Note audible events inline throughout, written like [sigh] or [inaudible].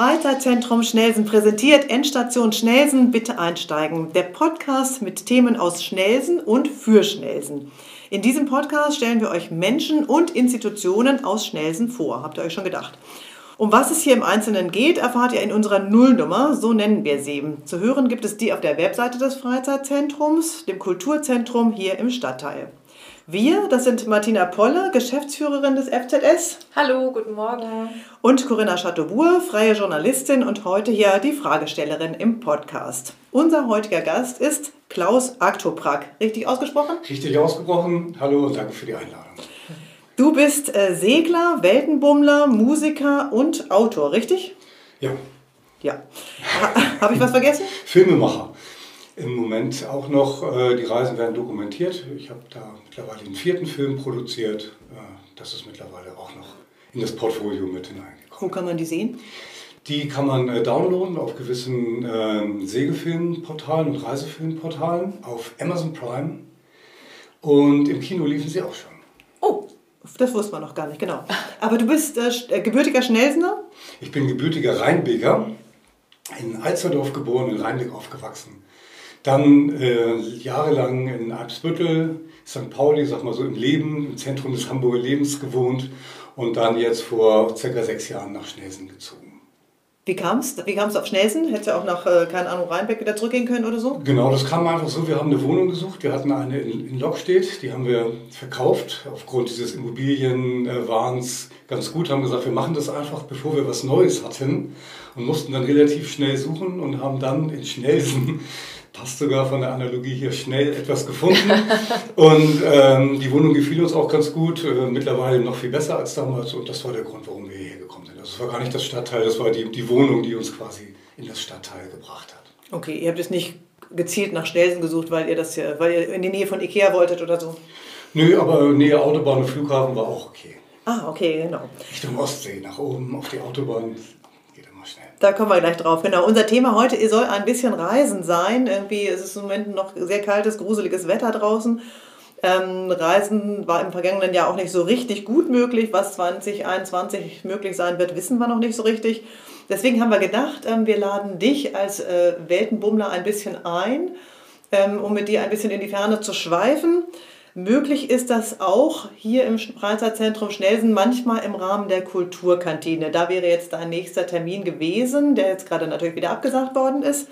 Freizeitzentrum Schnelsen präsentiert Endstation Schnelsen, bitte einsteigen. Der Podcast mit Themen aus Schnelsen und für Schnelsen. In diesem Podcast stellen wir euch Menschen und Institutionen aus Schnelsen vor. Habt ihr euch schon gedacht? Um was es hier im Einzelnen geht, erfahrt ihr in unserer Nullnummer, so nennen wir sie. Zu hören gibt es die auf der Webseite des Freizeitzentrums, dem Kulturzentrum hier im Stadtteil. Wir, das sind Martina Polle, Geschäftsführerin des FZS. Hallo, guten Morgen. Und Corinna Chateaubourg, freie Journalistin und heute hier die Fragestellerin im Podcast. Unser heutiger Gast ist Klaus Aktoprak. Richtig ausgesprochen? Richtig ausgesprochen. Hallo und danke für die Einladung. Du bist äh, Segler, Weltenbummler, Musiker und Autor, richtig? Ja. Ja. Ha, Habe ich was vergessen? Filmemacher im Moment auch noch, äh, die Reisen werden dokumentiert. Ich habe da mittlerweile den vierten Film produziert. Äh, das ist mittlerweile auch noch in das Portfolio mit hineingekommen. Wo kann man die sehen? Die kann man äh, downloaden auf gewissen äh, Segelfilmportalen und Reisefilmportalen, auf Amazon Prime. Und im Kino liefen sie auch schon. Oh, das wusste man noch gar nicht, genau. Aber du bist äh, gebürtiger Schnellsener? Ich bin gebürtiger Rheinbeker, in Alsterdorf geboren, in Rheinbeck aufgewachsen. Dann äh, jahrelang in Eibsbüttel, St. Pauli, sag mal so im Leben, im Zentrum des Hamburger Lebens gewohnt und dann jetzt vor circa sechs Jahren nach Schnelsen gezogen. Wie kam es wie kam's auf Schnelsen? Hättest du auch nach, äh, keine Ahnung, Rheinbeck wieder zurückgehen können oder so? Genau, das kam einfach so. Wir haben eine Wohnung gesucht. Wir hatten eine in, in Lockstedt, die haben wir verkauft. Aufgrund dieses Immobilienwahns ganz gut, haben gesagt, wir machen das einfach, bevor wir was Neues hatten. Und mussten dann relativ schnell suchen und haben dann in Schnelsen passt sogar von der Analogie hier schnell etwas gefunden. [laughs] und ähm, die Wohnung gefiel uns auch ganz gut, äh, mittlerweile noch viel besser als damals. Und das war der Grund, warum wir hierher gekommen sind. Also es war gar nicht das Stadtteil, das war die, die Wohnung, die uns quasi in das Stadtteil gebracht hat. Okay, ihr habt jetzt nicht gezielt nach Stelsen gesucht, weil ihr das hier, weil ihr in die Nähe von Ikea wolltet oder so? Nö, aber Nähe Autobahn und Flughafen war auch okay. Ah, okay, genau. Richtung Ostsee, nach oben auf die Autobahn da kommen wir gleich drauf. Genau. Unser Thema heute soll ein bisschen Reisen sein. Irgendwie ist es im Moment noch sehr kaltes, gruseliges Wetter draußen. Ähm, Reisen war im vergangenen Jahr auch nicht so richtig gut möglich. Was 2021 möglich sein wird, wissen wir noch nicht so richtig. Deswegen haben wir gedacht, ähm, wir laden dich als äh, Weltenbummler ein bisschen ein, ähm, um mit dir ein bisschen in die Ferne zu schweifen. Möglich ist das auch hier im Freizeitzentrum Schnelsen, manchmal im Rahmen der Kulturkantine. Da wäre jetzt dein nächster Termin gewesen, der jetzt gerade natürlich wieder abgesagt worden ist.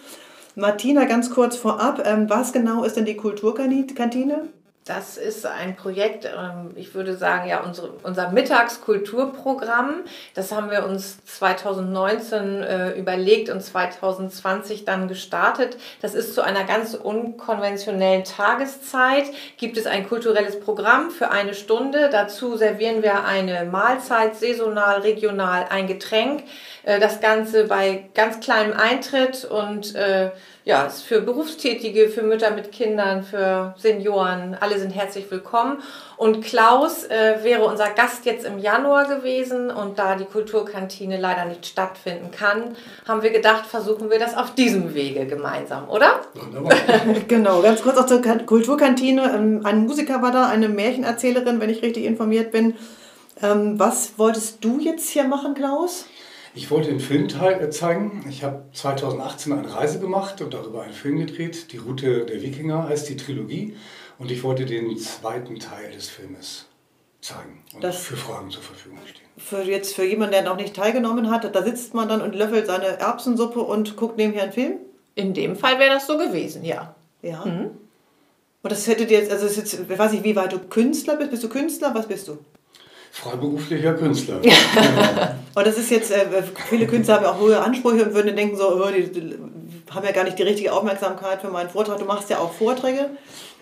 Martina, ganz kurz vorab, ähm, was genau ist denn die Kulturkantine? Das ist ein Projekt, ähm, ich würde sagen, ja, unsere, unser Mittagskulturprogramm. Das haben wir uns 2019 äh, überlegt und 2020 dann gestartet. Das ist zu einer ganz unkonventionellen Tageszeit. Gibt es ein kulturelles Programm für eine Stunde. Dazu servieren wir eine Mahlzeit, saisonal, regional, ein Getränk. Äh, das Ganze bei ganz kleinem Eintritt und äh, ja, ist für Berufstätige, für Mütter mit Kindern, für Senioren, alle sind herzlich willkommen. Und Klaus äh, wäre unser Gast jetzt im Januar gewesen und da die Kulturkantine leider nicht stattfinden kann, haben wir gedacht, versuchen wir das auf diesem Wege gemeinsam, oder? [laughs] genau, ganz kurz auch zur Kulturkantine. Ähm, ein Musiker war da, eine Märchenerzählerin, wenn ich richtig informiert bin. Ähm, was wolltest du jetzt hier machen, Klaus? Ich wollte den Film äh, zeigen. Ich habe 2018 eine Reise gemacht und darüber einen Film gedreht. Die Route der Wikinger heißt die Trilogie. Und ich wollte den zweiten Teil des Filmes zeigen und das für Fragen zur Verfügung stehen. Für jetzt für jemanden, der noch nicht teilgenommen hat, da sitzt man dann und löffelt seine Erbsensuppe und guckt nebenher einen Film? In dem Fall wäre das so gewesen, ja. Ja. Mhm. Und das hättet ihr jetzt, also ist jetzt, ich weiß nicht, wie weit du Künstler bist. Bist du Künstler? Was bist du? Freiberuflicher Künstler. [laughs] und das ist jetzt, äh, viele Künstler haben ja auch hohe Ansprüche und würden denken so, oh, haben ja gar nicht die richtige Aufmerksamkeit für meinen Vortrag. Du machst ja auch Vorträge.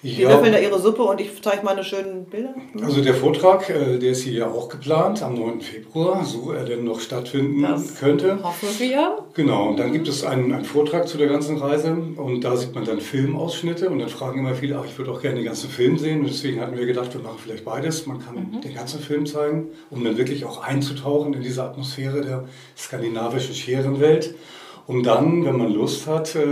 Die ja. löffeln da ihre Suppe und ich zeige meine schönen Bilder. Also der Vortrag, äh, der ist hier ja auch geplant am 9. Februar, so er denn noch stattfinden das könnte. Hoffen wir. Genau, und dann gibt es einen, einen, Vortrag zu der ganzen Reise und da sieht man dann Filmausschnitte und dann fragen immer viele, ach, ich würde auch gerne den ganzen Film sehen und deswegen hatten wir gedacht, wir machen vielleicht beides. Man kann mhm. den ganzen Film zeigen, um dann wirklich auch einzutauchen in diese Atmosphäre der skandinavischen Scherenwelt. Um dann, wenn man Lust hat, 14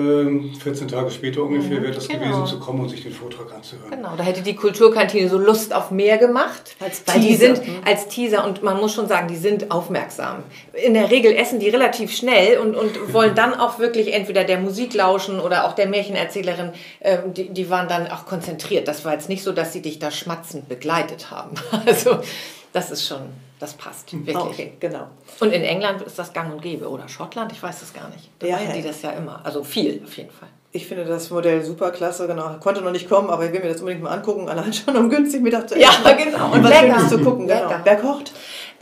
äh, Tage später ungefähr mhm, wäre das genau. gewesen, zu kommen und sich den Vortrag anzuhören. Genau, da hätte die Kulturkantine so Lust auf mehr gemacht. Als weil Teaser. die sind als Teaser und man muss schon sagen, die sind aufmerksam. In der Regel essen die relativ schnell und, und [laughs] wollen dann auch wirklich entweder der Musik lauschen oder auch der Märchenerzählerin, äh, die, die waren dann auch konzentriert. Das war jetzt nicht so, dass sie dich da schmatzend begleitet haben. [laughs] Also das ist schon das passt wirklich. Okay, genau. Und in England ist das gang und gäbe oder Schottland, ich weiß es gar nicht. Da ja, machen ja. die das ja immer. Also viel auf jeden Fall. Ich finde das Modell super klasse, genau. Konnte noch nicht kommen, aber ich will mir das unbedingt mal angucken, allein [laughs] schon um günstig Mittag zu essen. Ja, genau. Und was Schönes zu gucken, genau. Wer kocht?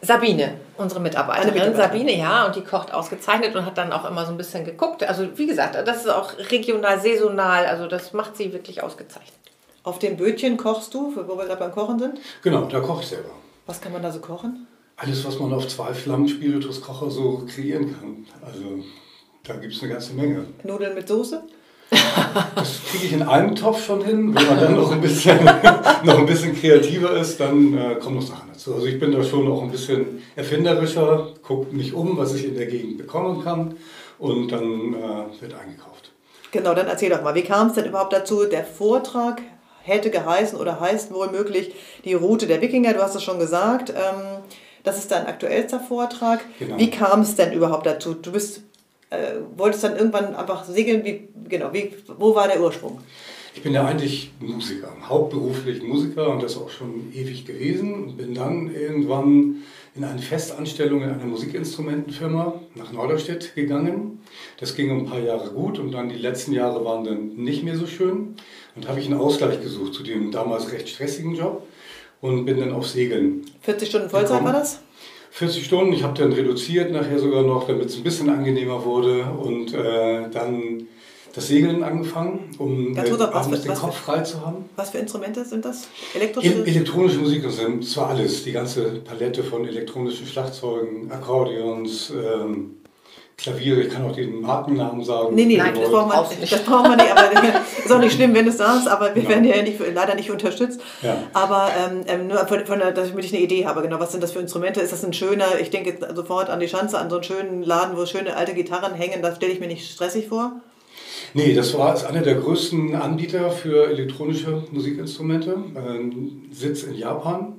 Sabine, unsere Mitarbeiterin. Mitarbeiterin. Sabine, ja, und die kocht ausgezeichnet und hat dann auch immer so ein bisschen geguckt. Also wie gesagt, das ist auch regional, saisonal, also das macht sie wirklich ausgezeichnet. Auf dem Bötchen kochst du, wo wir gerade beim Kochen sind? Genau, da koche ich selber. Was kann man da so kochen? Alles, was man auf zwei Flammen Spirituskocher so kreieren kann. Also da gibt es eine ganze Menge. Nudeln mit Soße? Das kriege ich in einem Topf schon hin. Wenn man dann noch ein bisschen, [laughs] noch ein bisschen kreativer ist, dann äh, kommen noch Sachen dazu. Also ich bin da schon auch ein bisschen erfinderischer, gucke mich um, was ich in der Gegend bekommen kann und dann äh, wird eingekauft. Genau, dann erzähl doch mal, wie kam es denn überhaupt dazu? Der Vortrag hätte geheißen oder heißt wohl möglich die Route der Wikinger, du hast es schon gesagt. Ähm, das ist dein aktuellster Vortrag. Genau. Wie kam es denn überhaupt dazu? Du bist, äh, wolltest dann irgendwann einfach segeln. Wie, genau, wie, wo war der Ursprung? Ich bin ja eigentlich Musiker, hauptberuflich Musiker und das auch schon ewig gewesen. Und bin dann irgendwann in eine Festanstellung in einer Musikinstrumentenfirma nach Norderstedt gegangen. Das ging ein paar Jahre gut und dann die letzten Jahre waren dann nicht mehr so schön. Und habe ich einen Ausgleich gesucht zu dem damals recht stressigen Job und bin dann auf Segeln. 40 Stunden Vollzeit gekommen. war das? 40 Stunden, ich habe dann reduziert nachher sogar noch, damit es ein bisschen angenehmer wurde und äh, dann das Segeln angefangen, um äh, abends den Kopf frei zu haben. Was für Instrumente sind das? Elektrische? elektronische Musik sind zwar alles, die ganze Palette von elektronischen Schlagzeugen, Akkordeons, ähm, Klaviere, ich kann auch den Markennamen sagen. Nee, nee, Nein, das braucht, man, nicht. das braucht man nicht. Aber [laughs] ist auch nicht schlimm, wenn du es sagst, aber wir genau. werden ja nicht, leider nicht unterstützt. Ja. Aber ähm, ähm, nur von, von der, damit ich eine Idee habe, genau, was sind das für Instrumente? Ist das ein schöner, ich denke jetzt sofort an die Schanze, an so einen schönen Laden, wo schöne alte Gitarren hängen, das stelle ich mir nicht stressig vor? Nee, das war ist einer der größten Anbieter für elektronische Musikinstrumente. Ähm, Sitz in Japan.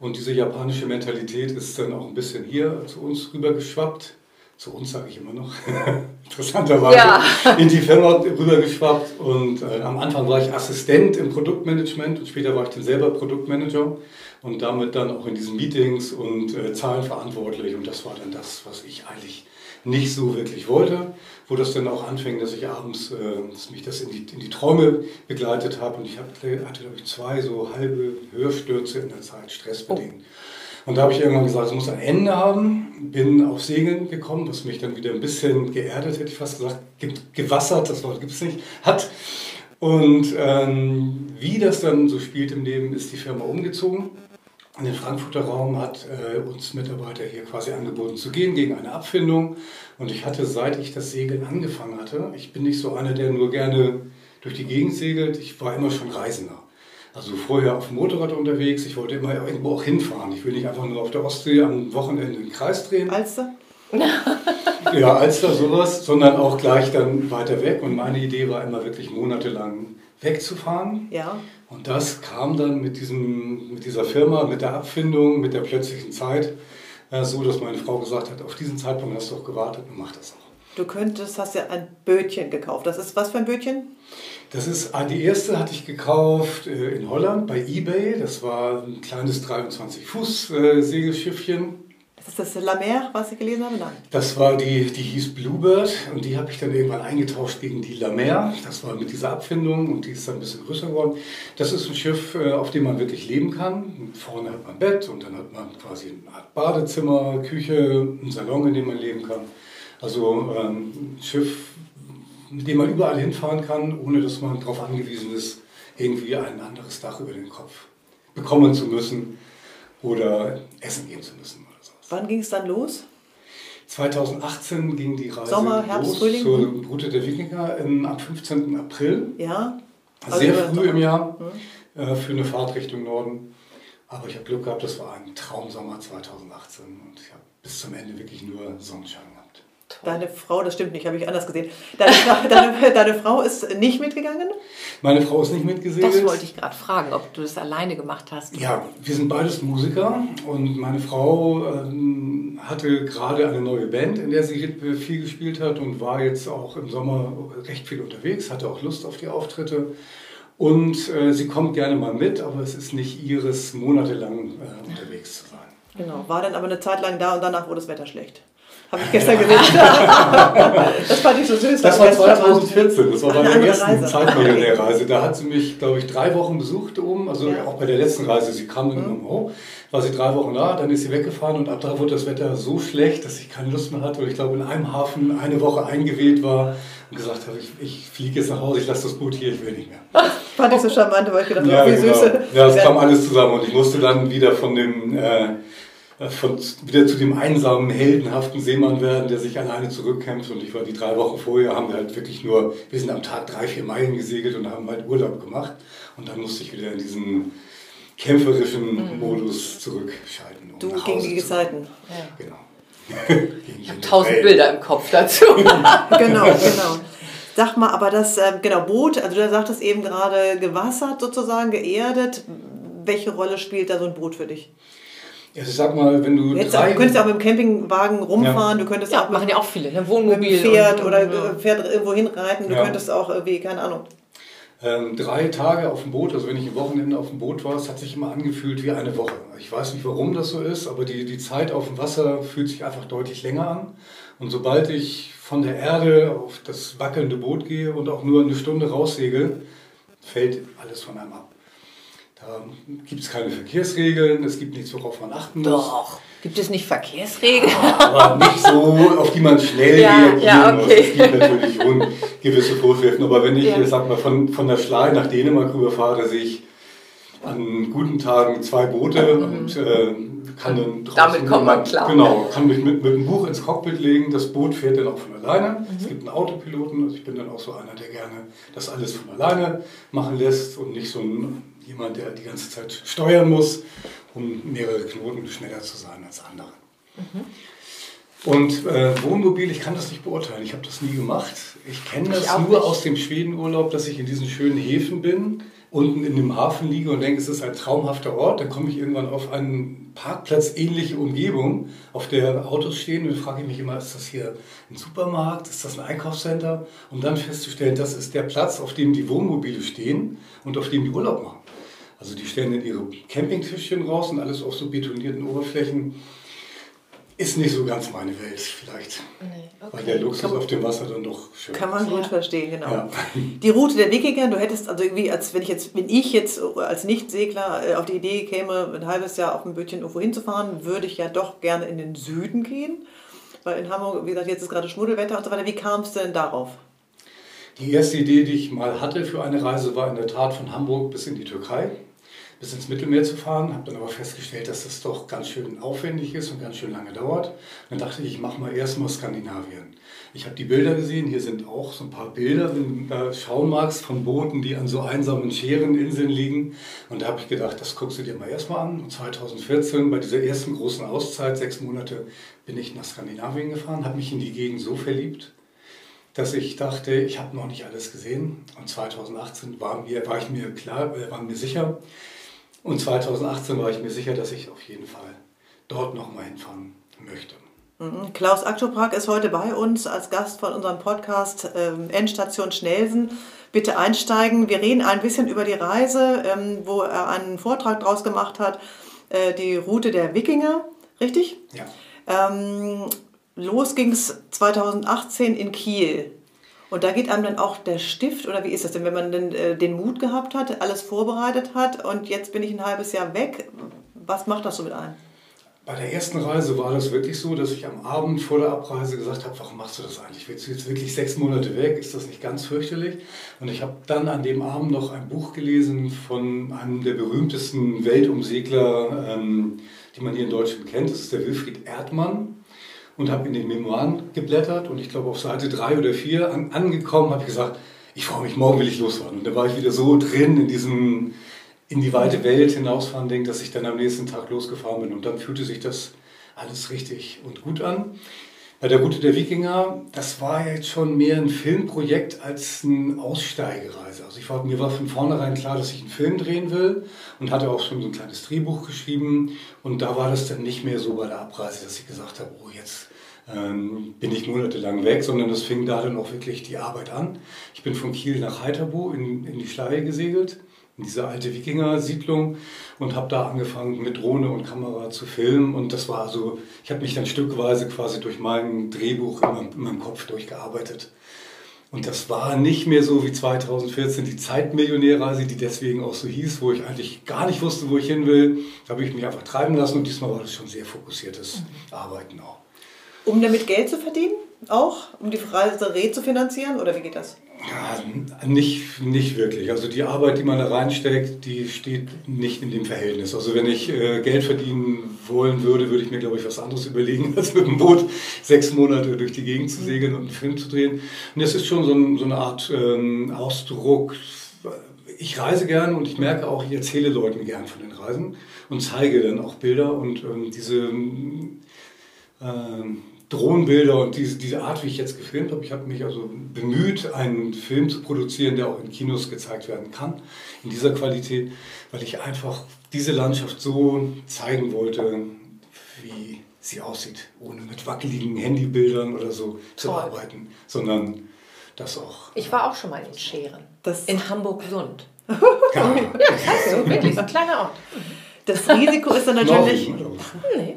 Und diese japanische Mentalität ist dann auch ein bisschen hier zu uns rübergeschwappt zu uns sage ich immer noch, [laughs] interessanterweise, ja. in die Firma rübergeschwappt. Und äh, am Anfang war ich Assistent im Produktmanagement und später war ich dann selber Produktmanager und damit dann auch in diesen Meetings und äh, Zahlen verantwortlich. Und das war dann das, was ich eigentlich nicht so wirklich wollte, wo das dann auch anfing, dass ich abends, äh, dass mich das in die, in die Träume begleitet habe. Und ich hatte, hatte glaube ich, zwei so halbe Hörstürze in der Zeit, stressbedingt. Oh. Und da habe ich irgendwann gesagt, es muss ein Ende haben. Bin auf Segeln gekommen, was mich dann wieder ein bisschen geerdet, hätte ich fast gesagt, gewassert, das Wort gibt es nicht, hat. Und ähm, wie das dann so spielt im Leben, ist die Firma umgezogen. In den Frankfurter Raum hat äh, uns Mitarbeiter hier quasi angeboten zu gehen gegen eine Abfindung. Und ich hatte, seit ich das Segeln angefangen hatte, ich bin nicht so einer, der nur gerne durch die Gegend segelt, ich war immer schon Reisender. Also vorher auf dem Motorrad unterwegs. Ich wollte immer irgendwo auch hinfahren. Ich will nicht einfach nur auf der Ostsee am Wochenende den Kreis drehen. Alster? [laughs] ja, Alster, sowas, sondern auch gleich dann weiter weg. Und meine Idee war immer wirklich monatelang wegzufahren. Ja. Und das kam dann mit, diesem, mit dieser Firma, mit der Abfindung, mit der plötzlichen Zeit, äh, so dass meine Frau gesagt hat, auf diesen Zeitpunkt hast du auch gewartet und mach das auch. Du könntest, hast ja ein Bötchen gekauft. Das ist was für ein Bötchen? Das ist, ah, die erste hatte ich gekauft äh, in Holland bei eBay. Das war ein kleines 23 Fuß äh, Segelschiffchen. Ist das La Mer, was ich gelesen habe? Nein. Das war die, die hieß Bluebird und die habe ich dann irgendwann eingetauscht gegen die La Mer. Das war mit dieser Abfindung und die ist dann ein bisschen größer geworden. Das ist ein Schiff, äh, auf dem man wirklich leben kann. Vorne hat man ein Bett und dann hat man quasi eine Art Badezimmer, Küche, einen Salon, in dem man leben kann. Also ähm, ein Schiff, mit dem man überall hinfahren kann, ohne dass man darauf angewiesen ist, irgendwie ein anderes Dach über den Kopf bekommen zu müssen oder essen gehen zu müssen. Oder sowas. Wann ging es dann los? 2018 ging die Reise Sommer, Herbst, los Frühling? zur Route der Wikinger am 15. April. Ja. Sehr also früh im Jahr hm. äh, für eine Fahrt Richtung Norden. Aber ich habe Glück gehabt, das war ein Traumsommer 2018 und ich habe bis zum Ende wirklich nur Sonnenschein gehabt. Deine Frau, das stimmt nicht, habe ich anders gesehen. Deine, [laughs] deine, deine, Frau ist nicht mitgegangen? Meine Frau ist nicht mitgesegelt. Das wollte ich gerade fragen, ob du das alleine gemacht hast. Ja, wir sind beides Musiker und meine Frau ähm, hatte gerade eine neue Band, in der sie viel gespielt hat und war jetzt auch im Sommer recht viel unterwegs, hatte auch Lust auf die Auftritte. Und äh, sie kommt gerne mal mit, aber es ist nicht ihres, monatelang äh, unterwegs zu sein. Genau, war dann aber eine Zeit lang da und danach wurde das Wetter schlecht. Habe ich gestern gesehen. [laughs] das fand ich so süß. Das war 2014, das war meine erste Zeitmillionärreise. Da hat sie mich, glaube ich, drei Wochen besucht oben, also ja. auch bei der letzten Reise. Sie kam dann mhm. hoch, war sie drei Wochen da, dann ist sie weggefahren und ab da wurde das Wetter so schlecht, dass ich keine Lust mehr hatte. Und ich glaube, in einem Hafen eine Woche eingeweht war und gesagt habe, ich, ich fliege jetzt nach Hause, ich lasse das Boot hier, ich will nicht mehr. Das fand ich so charmant, weil ich gedacht habe, ja, wie genau. süß. Ja, das kam alles zusammen und ich musste dann wieder von dem... Äh, von, wieder zu dem einsamen, heldenhaften Seemann werden, der sich alleine zurückkämpft. Und ich war die drei Wochen vorher, haben wir halt wirklich nur, wir sind am Tag drei, vier Meilen gesegelt und haben halt Urlaub gemacht. Und dann musste ich wieder in diesen kämpferischen mhm. Modus zurückschalten. Um du gegen die Gezeiten. Ja. Genau. [laughs] ich habe tausend Bilder im Kopf dazu. [laughs] genau, genau. Sag mal, aber das äh, genau Boot, also du sagtest eben gerade gewassert sozusagen, geerdet. Welche Rolle spielt da so ein Boot für dich? Ja, ich sag mal, wenn du. Jetzt, drei, du könntest auch mit dem Campingwagen rumfahren, ja. du könntest ja, auch. machen ja auch viele, ne? Wohnmobil. Mit dem Pferd und, oder ja. Pferd irgendwo hinreiten, du ja. könntest auch irgendwie, keine Ahnung. Ähm, drei Tage auf dem Boot, also wenn ich ein Wochenende auf dem Boot war, es hat sich immer angefühlt wie eine Woche. Ich weiß nicht, warum das so ist, aber die, die Zeit auf dem Wasser fühlt sich einfach deutlich länger an. Und sobald ich von der Erde auf das wackelnde Boot gehe und auch nur eine Stunde raussegel, fällt alles von einem ab. Da gibt es keine Verkehrsregeln, es gibt nichts, worauf man achten muss. Doch. Gibt es nicht Verkehrsregeln? aber nicht so, auf die man schnell ja, reagieren ja, okay. muss. Es gibt natürlich schon gewisse Vorschriften. Aber wenn ich, ja. sag mal, von, von der Schlei nach Dänemark rüberfahre, sehe ich an guten Tagen zwei Boote mhm. und äh, kann dann draußen Damit kommt man klar. Genau, kann mich mit, mit einem Buch ins Cockpit legen. Das Boot fährt dann auch von alleine. Mhm. Es gibt einen Autopiloten. Also ich bin dann auch so einer, der gerne das alles von alleine machen lässt und nicht so ein jemand, der die ganze Zeit steuern muss, um mehrere Knoten schneller zu sein als andere. Mhm. Und äh, Wohnmobil, ich kann das nicht beurteilen. Ich habe das nie gemacht. Ich kenne das nur nicht. aus dem Schwedenurlaub, dass ich in diesen schönen Häfen bin, unten in dem Hafen liege und denke, es ist ein traumhafter Ort. Dann komme ich irgendwann auf einen Parkplatz ähnliche Umgebung, auf der Autos stehen und frage ich mich immer, ist das hier ein Supermarkt, ist das ein Einkaufscenter? Um dann festzustellen, das ist der Platz, auf dem die Wohnmobile stehen und auf dem die Urlaub machen. Also die stellen dann ihre Campingtischchen raus und alles auf so betonierten Oberflächen. Ist nicht so ganz meine Welt vielleicht. Nee, okay. Weil der Luxus auf dem Wasser dann doch schön Kann man gut ja. verstehen, genau. Ja. [laughs] Die Route der Wikinger, du hättest also irgendwie, als wenn ich jetzt, wenn ich jetzt als Nichtsegler äh, auf die Idee käme, ein halbes Jahr auf dem Bötchen irgendwo hinzufahren, würde ich ja doch gerne in den Süden gehen. Weil in Hamburg, wie gesagt, jetzt ist gerade Schmuddelwetter und so weiter. Wie kam es denn darauf? Die erste Idee, die ich mal hatte für eine Reise, war in der Tat von Hamburg bis in die Türkei bis ins Mittelmeer zu fahren, habe dann aber festgestellt, dass das doch ganz schön aufwendig ist und ganz schön lange dauert. Dann dachte ich, ich mache mal erstmal Skandinavien. Ich habe die Bilder gesehen, hier sind auch so ein paar Bilder, wenn du da schauen magst, von Booten, die an so einsamen Schereninseln liegen. Und da habe ich gedacht, das guckst du dir mal erstmal an. Und 2014, bei dieser ersten großen Auszeit, sechs Monate, bin ich nach Skandinavien gefahren, habe mich in die Gegend so verliebt, dass ich dachte, ich habe noch nicht alles gesehen. Und 2018 war, mir, war ich mir klar, äh, war mir sicher, und 2018 war ich mir sicher, dass ich auf jeden Fall dort nochmal hinfahren möchte. Mhm. Klaus Aktoprak ist heute bei uns als Gast von unserem Podcast ähm, Endstation Schnelsen. Bitte einsteigen. Wir reden ein bisschen über die Reise, ähm, wo er einen Vortrag draus gemacht hat, äh, die Route der Wikinger, richtig? Ja. Ähm, los ging es 2018 in Kiel. Und da geht einem dann auch der Stift, oder wie ist das denn, wenn man denn äh, den Mut gehabt hat, alles vorbereitet hat und jetzt bin ich ein halbes Jahr weg? Was macht das so mit einem? Bei der ersten Reise war das wirklich so, dass ich am Abend vor der Abreise gesagt habe, warum machst du das eigentlich? Willst du jetzt wirklich sechs Monate weg? Ist das nicht ganz fürchterlich? Und ich habe dann an dem Abend noch ein Buch gelesen von einem der berühmtesten Weltumsegler, ähm, die man hier in Deutschland kennt. Das ist der Wilfried Erdmann und habe in den Memoiren geblättert und ich glaube auf Seite 3 oder 4 an, angekommen, habe ich gesagt, ich freue mich, morgen will ich losfahren. Und da war ich wieder so drin in diesem, in die weite Welt hinausfahren, denke, dass ich dann am nächsten Tag losgefahren bin und dann fühlte sich das alles richtig und gut an. Bei der Route der Wikinger, das war jetzt schon mehr ein Filmprojekt als eine Aussteigereise. Also ich war, mir war von vornherein klar, dass ich einen Film drehen will und hatte auch schon so ein kleines Drehbuch geschrieben. Und da war das dann nicht mehr so bei der Abreise, dass ich gesagt habe, oh jetzt ähm, bin ich monatelang weg, sondern es fing da dann auch wirklich die Arbeit an. Ich bin von Kiel nach Heiterbo in, in die Schleie gesegelt in diese alte Wikinger-Siedlung und habe da angefangen mit Drohne und Kamera zu filmen und das war so, ich habe mich dann stückweise quasi durch mein Drehbuch in meinem, in meinem, Kopf durchgearbeitet. Und das war nicht mehr so wie 2014 die Zeitmillionärreise, die deswegen auch so hieß, wo ich eigentlich gar nicht wusste, wo ich hin will. Da habe ich mich einfach treiben lassen und diesmal war das schon sehr fokussiertes Arbeiten auch. Um damit Geld zu verdienen? Auch? Um die Reise zu finanzieren oder wie geht das? Ja, nicht, nicht wirklich. Also die Arbeit, die man da reinsteckt, die steht nicht in dem Verhältnis. Also wenn ich äh, Geld verdienen wollen würde, würde ich mir, glaube ich, was anderes [laughs] überlegen, als mit dem Boot sechs Monate durch die Gegend zu segeln und einen Film zu drehen. Und das ist schon so, ein, so eine Art ähm, Ausdruck. Ich reise gern und ich merke auch, ich erzähle Leuten gern von den Reisen und zeige dann auch Bilder und ähm, diese... Ähm, Drohnenbilder und diese, diese Art, wie ich jetzt gefilmt habe. Ich habe mich also bemüht, einen Film zu produzieren, der auch in Kinos gezeigt werden kann, in dieser Qualität, weil ich einfach diese Landschaft so zeigen wollte, wie sie aussieht, ohne mit wackeligen Handybildern oder so zu Toll. arbeiten, sondern das auch. Ich war auch schon mal in Scheren, das in Hamburg-Sund. [laughs] ja, das heißt so, wirklich, so ein kleiner Ort. Das Risiko ist dann natürlich. nee,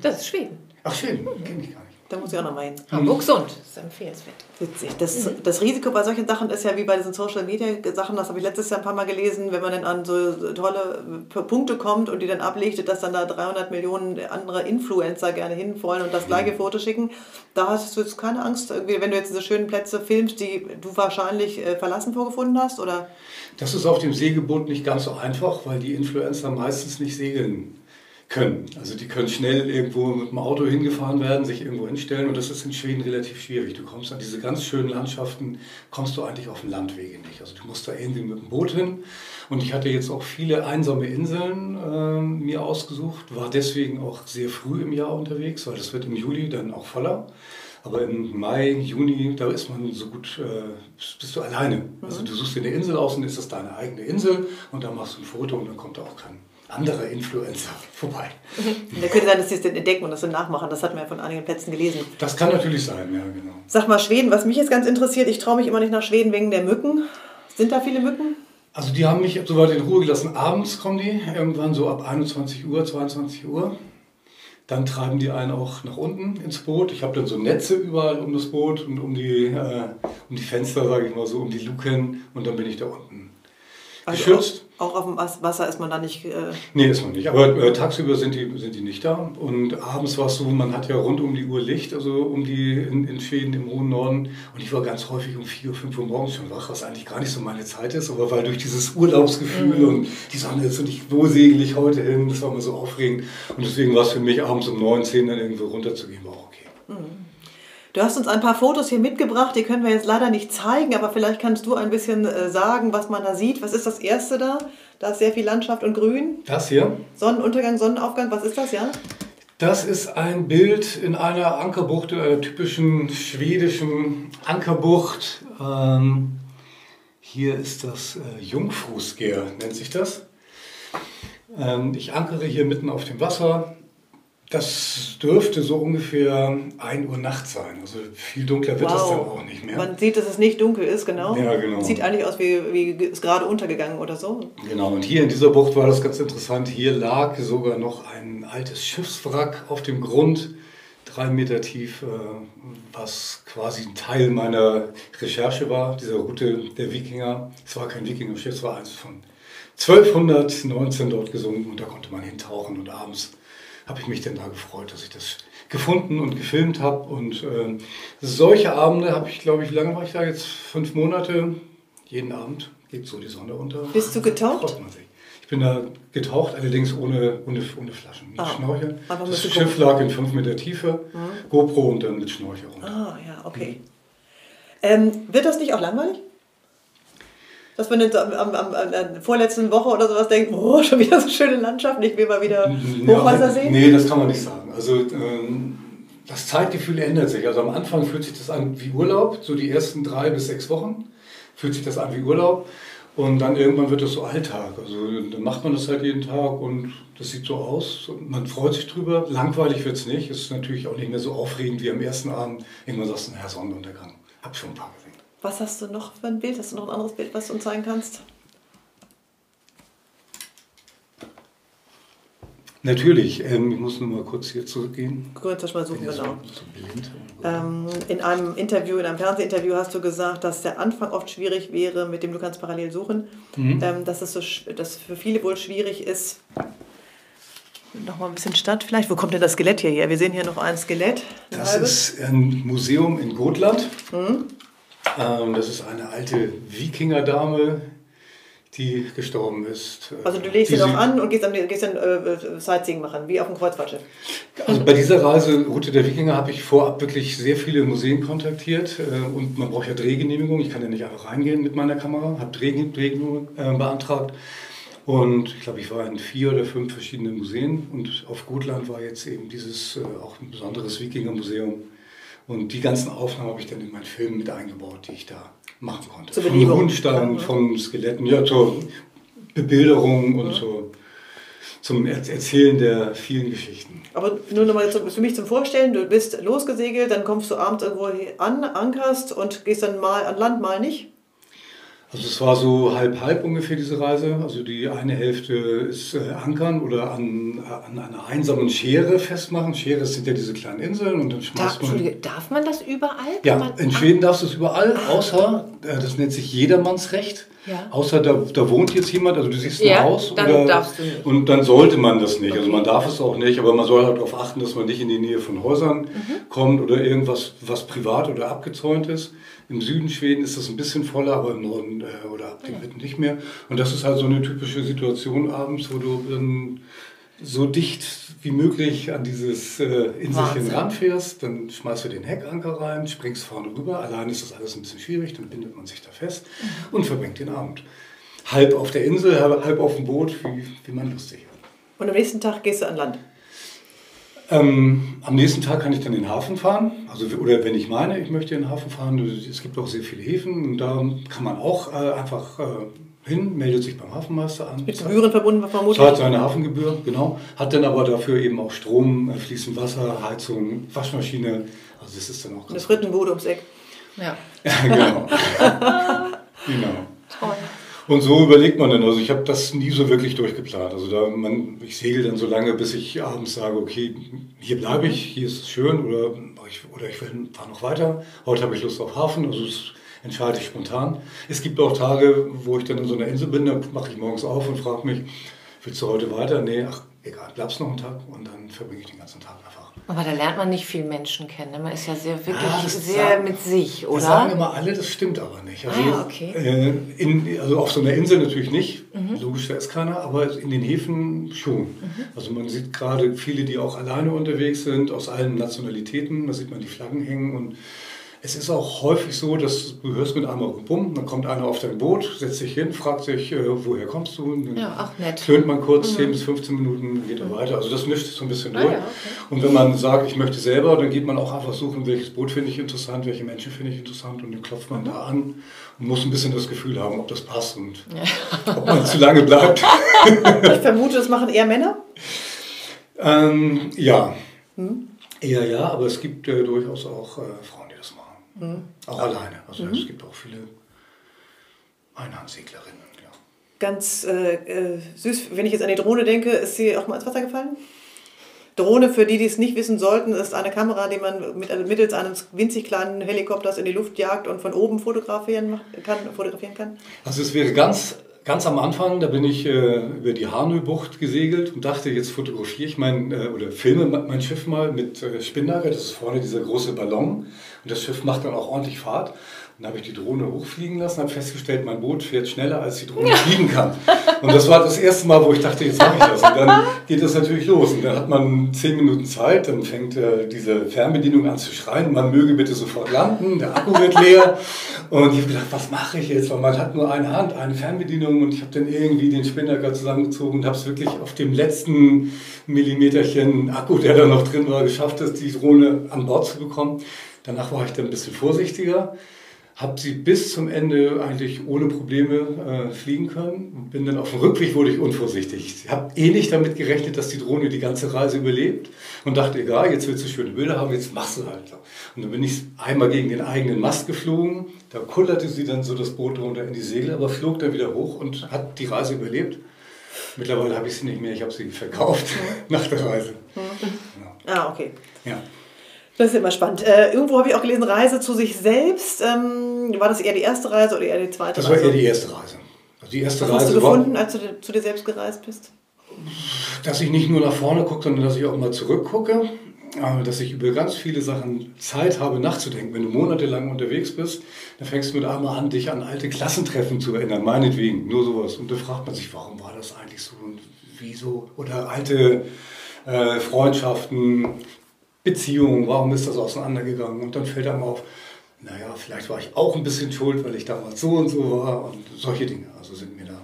das ist Schweden. Ach schön, kenne ich gar nicht. Da muss ich auch noch mal hin. Hamburg Sund, das ist empfehlenswert. Witzig. Das, mhm. das Risiko bei solchen Sachen ist ja wie bei diesen Social Media Sachen, das habe ich letztes Jahr ein paar Mal gelesen, wenn man dann an so tolle Punkte kommt und die dann ablegt, dass dann da 300 Millionen andere Influencer gerne hin wollen und das gleiche Foto schicken. Da hast du jetzt keine Angst, wenn du jetzt diese schönen Plätze filmst, die du wahrscheinlich äh, verlassen vorgefunden hast? Oder? Das ist auf dem Segelboot nicht ganz so einfach, weil die Influencer meistens nicht segeln können. Also die können schnell irgendwo mit dem Auto hingefahren werden, sich irgendwo hinstellen und das ist in Schweden relativ schwierig. Du kommst an diese ganz schönen Landschaften, kommst du eigentlich auf dem Landwege nicht. Also du musst da irgendwie mit dem Boot hin und ich hatte jetzt auch viele einsame Inseln äh, mir ausgesucht, war deswegen auch sehr früh im Jahr unterwegs, weil das wird im Juli dann auch voller. Aber im Mai, Juni, da ist man so gut, äh, bist du alleine. Also du suchst dir eine Insel aus und ist das deine eigene Insel und da machst du ein Foto und dann kommt da auch kein andere Influencer [laughs] vorbei. Da könnte sein, dass sie es entdecken und das dann nachmachen. Das hat man ja von einigen Plätzen gelesen. Das kann natürlich sein, ja, genau. Sag mal, Schweden, was mich jetzt ganz interessiert, ich traue mich immer nicht nach Schweden wegen der Mücken. Sind da viele Mücken? Also die haben mich soweit in Ruhe gelassen. Abends kommen die, irgendwann so ab 21 Uhr, 22 Uhr. Dann treiben die einen auch nach unten ins Boot. Ich habe dann so Netze überall um das Boot und um die, äh, um die Fenster, sage ich mal so, um die Luken. Und dann bin ich da unten also geschützt. Auch auf dem Wasser ist man da nicht. Äh nee, ist man nicht. Aber äh, tagsüber sind die, sind die nicht da. Und abends war es so, man hat ja rund um die Uhr Licht, also um die in, in Schweden im hohen Norden. Und ich war ganz häufig um 4, 5 Uhr morgens schon wach, was eigentlich gar nicht so meine Zeit ist. Aber weil durch dieses Urlaubsgefühl mhm. und die Sonne ist und ich, wo segel ich heute hin, das war immer so aufregend. Und deswegen war es für mich abends um 9, 10 dann irgendwo runterzugehen, war auch okay. Mhm. Du hast uns ein paar Fotos hier mitgebracht, die können wir jetzt leider nicht zeigen, aber vielleicht kannst du ein bisschen äh, sagen, was man da sieht. Was ist das erste da? Da ist sehr viel Landschaft und Grün. Das hier? Sonnenuntergang, Sonnenaufgang, was ist das, ja? Das ist ein Bild in einer Ankerbucht, in einer typischen schwedischen Ankerbucht. Ähm, hier ist das äh, Jungfrusker, nennt sich das. Ähm, ich ankere hier mitten auf dem Wasser. Das dürfte so ungefähr 1 Uhr nachts sein. Also viel dunkler wird wow. es dann auch nicht mehr. Man sieht, dass es nicht dunkel ist, genau. Ja, genau. Sieht eigentlich aus, wie, wie es gerade untergegangen oder so. Genau, und hier in dieser Bucht war das ganz interessant. Hier lag sogar noch ein altes Schiffswrack auf dem Grund, drei Meter tief, äh, was quasi ein Teil meiner Recherche war, dieser Route der Wikinger. Es war kein Wikinger-Schiff, es war eins von 1219 dort gesunken und da konnte man hintauchen und abends habe ich mich denn da gefreut, dass ich das gefunden und gefilmt habe. Und äh, solche Abende habe ich, glaube ich, lange war ich da jetzt? Fünf Monate. Jeden Abend geht so die Sonne unter. Bist du getaucht? Ich bin da getaucht, allerdings ohne, ohne, ohne Flaschen, mit ah, Schnorchel. Das Schiff lag in fünf Meter Tiefe, mhm. GoPro und dann mit Schnorchel runter. Ah, ja, okay. Mhm. Ähm, wird das nicht auch langweilig? Dass man in, am, am, am, der vorletzten Woche oder sowas denkt, oh, schon wieder so schöne Landschaft, ich will mal wieder Hochwasser sehen? Nee, das kann man nicht sagen. Also ähm, das Zeitgefühl ändert sich. Also am Anfang fühlt sich das an wie Urlaub, so die ersten drei bis sechs Wochen fühlt sich das an wie Urlaub. Und dann irgendwann wird das so Alltag. Also dann macht man das halt jeden Tag und das sieht so aus. Und man freut sich drüber. Langweilig wird es nicht. Es ist natürlich auch nicht mehr so aufregend wie am ersten Abend. Irgendwann sagst du, naja, Sonnenuntergang. Hab schon ein paar. Was hast du noch für ein Bild? Hast du noch ein anderes Bild, was du uns zeigen kannst? Natürlich, ähm, ich muss nur mal kurz hier zurückgehen. Kurz mal suchen, so- genau. so blind. Ähm, in einem Interview, in einem Fernsehinterview hast du gesagt, dass der Anfang oft schwierig wäre, mit dem du kannst parallel suchen, Mhm. ähm, dass es so, dass für viele wohl schwierig ist. Noch mal ein bisschen Stadt vielleicht. Wo kommt denn das Skelett hier her? Wir sehen hier noch ein Skelett. ein Das halbes. ist ein Museum in Gotland. Mhm. Ähm, das ist eine alte Wikingerdame, die gestorben ist. Also du legst ihn noch sie- an und gehst dann, gehst dann äh, Sightseeing machen, wie auf dem Kreuzfahrtschiff. Also bei dieser Reise Route der Wikinger habe ich vorab wirklich sehr viele Museen kontaktiert äh, und man braucht ja Drehgenehmigung. Ich kann ja nicht einfach reingehen mit meiner Kamera, habe Drehgenehmigung äh, beantragt und ich glaube, ich war in vier oder fünf verschiedenen Museen und auf Gotland war jetzt eben dieses äh, auch ein besonderes Wikingermuseum und die ganzen Aufnahmen habe ich dann in meinen Film mit eingebaut, die ich da machen konnte. Zur Von Belebung. Rundstein, Mhm. von Skeletten, ja, zur Bebilderung und zur, zum Er- Erzählen der vielen Geschichten. Aber nur noch mal für mich zum Vorstellen, du bist losgesegelt, dann kommst du abends irgendwo an, ankerst und gehst dann mal an Land, mal nicht. Also es war so halb-halb ungefähr diese Reise. Also die eine Hälfte ist äh, Ankern oder an, an einer einsamen Schere festmachen. Schere sind ja diese kleinen Inseln und dann Da, schmeißt man... Entschuldige, darf man das überall? Ja, man, in Schweden darfst du es überall, außer, äh, das nennt sich Jedermannsrecht. Ja. Außer da, da wohnt jetzt jemand, also du siehst ein Ja, Haus. dann oder, darfst du nicht. Und dann sollte man das nicht. Also man darf es auch nicht, aber man soll halt darauf achten, dass man nicht in die Nähe von Häusern Mhm. kommt oder irgendwas, was privat oder abgezäunt ist. Im Süden Schweden ist das ein bisschen voller, aber im Norden äh, oder ab dem Mitten nicht mehr. Und das ist halt so eine typische Situation abends, wo du dann so dicht wie möglich an dieses äh, Inselchen ranfährst, dann schmeißt du den Heckanker rein, springst vorne rüber. Allein ist das alles ein bisschen schwierig, dann bindet man sich da fest und verbringt den Abend. Halb auf der Insel, halb halb auf dem Boot, wie, wie man lustig hat. Und am nächsten Tag gehst du an Land. Ähm, am nächsten Tag kann ich dann in den Hafen fahren. Also, oder wenn ich meine, ich möchte in den Hafen fahren. Es gibt auch sehr viele Häfen und da kann man auch äh, einfach äh, hin, meldet sich beim Hafenmeister an. Mit Gebühren verbunden vermutlich. Zahlt seine Hafengebühr, genau. Hat dann aber dafür eben auch Strom, äh, fließend Wasser, Heizung, Waschmaschine. Also das ist dann auch Eine ganz Frittenbude ums Eck. Ja. [laughs] Ja, genau. [laughs] genau. Toll. Und so überlegt man dann, also ich habe das nie so wirklich durchgeplant. Also da man, ich segel dann so lange, bis ich abends sage, okay, hier bleibe ich, hier ist es schön oder ich, oder ich fahre noch weiter. Heute habe ich Lust auf Hafen, also das entscheide ich spontan. Es gibt auch Tage, wo ich dann in so einer Insel bin, da mache ich morgens auf und frage mich, willst du heute weiter? Nee, ach egal, bleibst noch einen Tag und dann verbringe ich den ganzen Tag einfach. Aber da lernt man nicht viel Menschen kennen. ne? Man ist ja sehr wirklich das sehr sagen- mit sich, Das sagen oder? immer alle, das stimmt aber nicht. Also, Ah, ja, okay. äh, in, also auf so einer Insel natürlich nicht, Mhm. logisch, da ist keiner, aber in den Häfen schon. Also man sieht gerade viele, die auch alleine unterwegs sind, aus allen Nationalitäten, da sieht man die Flaggen hängen und es ist auch häufig so, dass du hörst mit einmal bumm, dann kommt einer auf dein Boot, setzt sich hin, fragt sich, äh, woher kommst du? Und dann Ja, ach, nett. Tönt man kurz, 10 bis 15 Minuten, geht er weiter. Also das mischt sich so ein bisschen Ah, durch. ja, okay. Und wenn man sagt, ich möchte selber, dann geht man auch einfach suchen, welches Boot finde ich interessant, welche Menschen finde ich interessant und dann klopft man da an und muss ein bisschen das Gefühl haben, ob das passt und [laughs] ob man zu lange bleibt. [laughs] Ich vermute, das machen eher Männer. ähm, ja, eher ja, aber es gibt äh, durchaus auch äh, Frauen, machen. Auch alleine. Also es gibt auch viele Einhandseglerinnen. Ja. Ganz äh, äh, süß, wenn ich jetzt an die Drohne denke, ist sie auch mal ins Wasser gefallen? Drohne, für die, die es nicht wissen sollten, ist eine Kamera, die man mit, also mittels eines winzig kleinen Helikopters in die Luft jagt und von oben fotografieren kann. Fotografieren kann. Also es wäre ganz, ganz am Anfang, da bin ich äh, über die Hanö-Bucht gesegelt und dachte, jetzt fotografiere ich mein, äh, oder filme mein Schiff mal mit äh, Spinnaker, das ist vorne dieser große Ballon und das Schiff macht dann auch ordentlich Fahrt. Dann habe ich die Drohne hochfliegen lassen, habe festgestellt, mein Boot fährt schneller, als die Drohne [laughs] fliegen kann. Und das war das erste Mal, wo ich dachte, jetzt mache ich das. Und dann [laughs] geht das natürlich los. Und dann hat man zehn Minuten Zeit, dann fängt äh, diese Fernbedienung an zu schreien, man möge bitte sofort landen, der Akku wird leer. Und ich habe gedacht, was mache ich jetzt? Weil man hat nur eine Hand, eine Fernbedienung und ich habe dann irgendwie den Spinnaker zusammengezogen und habe es wirklich auf dem letzten Millimeterchen Akku, der da noch drin war, geschafft, die Drohne an Bord zu bekommen. Danach war ich dann ein bisschen vorsichtiger habe sie bis zum Ende eigentlich ohne Probleme äh, fliegen können. Bin dann auf dem Rückweg wurde ich unvorsichtig. Ich habe eh nicht damit gerechnet, dass die Drohne die ganze Reise überlebt und dachte, egal, jetzt willst du schöne Bilder haben, jetzt machst du halt. Und dann bin ich einmal gegen den eigenen Mast geflogen. Da kullerte sie dann so das Boot runter in die Segel, aber flog dann wieder hoch und hat die Reise überlebt. Mittlerweile habe ich sie nicht mehr, ich habe sie verkauft [laughs] nach der Reise. Ja. Ah, okay. Ja. Das ist immer spannend. Äh, irgendwo habe ich auch gelesen, Reise zu sich selbst. Ähm, war das eher die erste Reise oder eher die zweite das Reise? Das war eher die erste Reise. Also die erste Was Reise hast du gefunden, als du zu dir selbst gereist bist? Dass ich nicht nur nach vorne gucke, sondern dass ich auch mal zurückgucke. Äh, dass ich über ganz viele Sachen Zeit habe nachzudenken. Wenn du monatelang unterwegs bist, dann fängst du mit einmal an, dich an alte Klassentreffen zu erinnern, meinetwegen, nur sowas. Und da fragt man sich, warum war das eigentlich so und wieso? Oder alte äh, Freundschaften, Beziehung, warum ist das auseinandergegangen? Und dann fällt einem auf, naja, vielleicht war ich auch ein bisschen schuld, weil ich damals so und so war und solche Dinge. Also sind mir da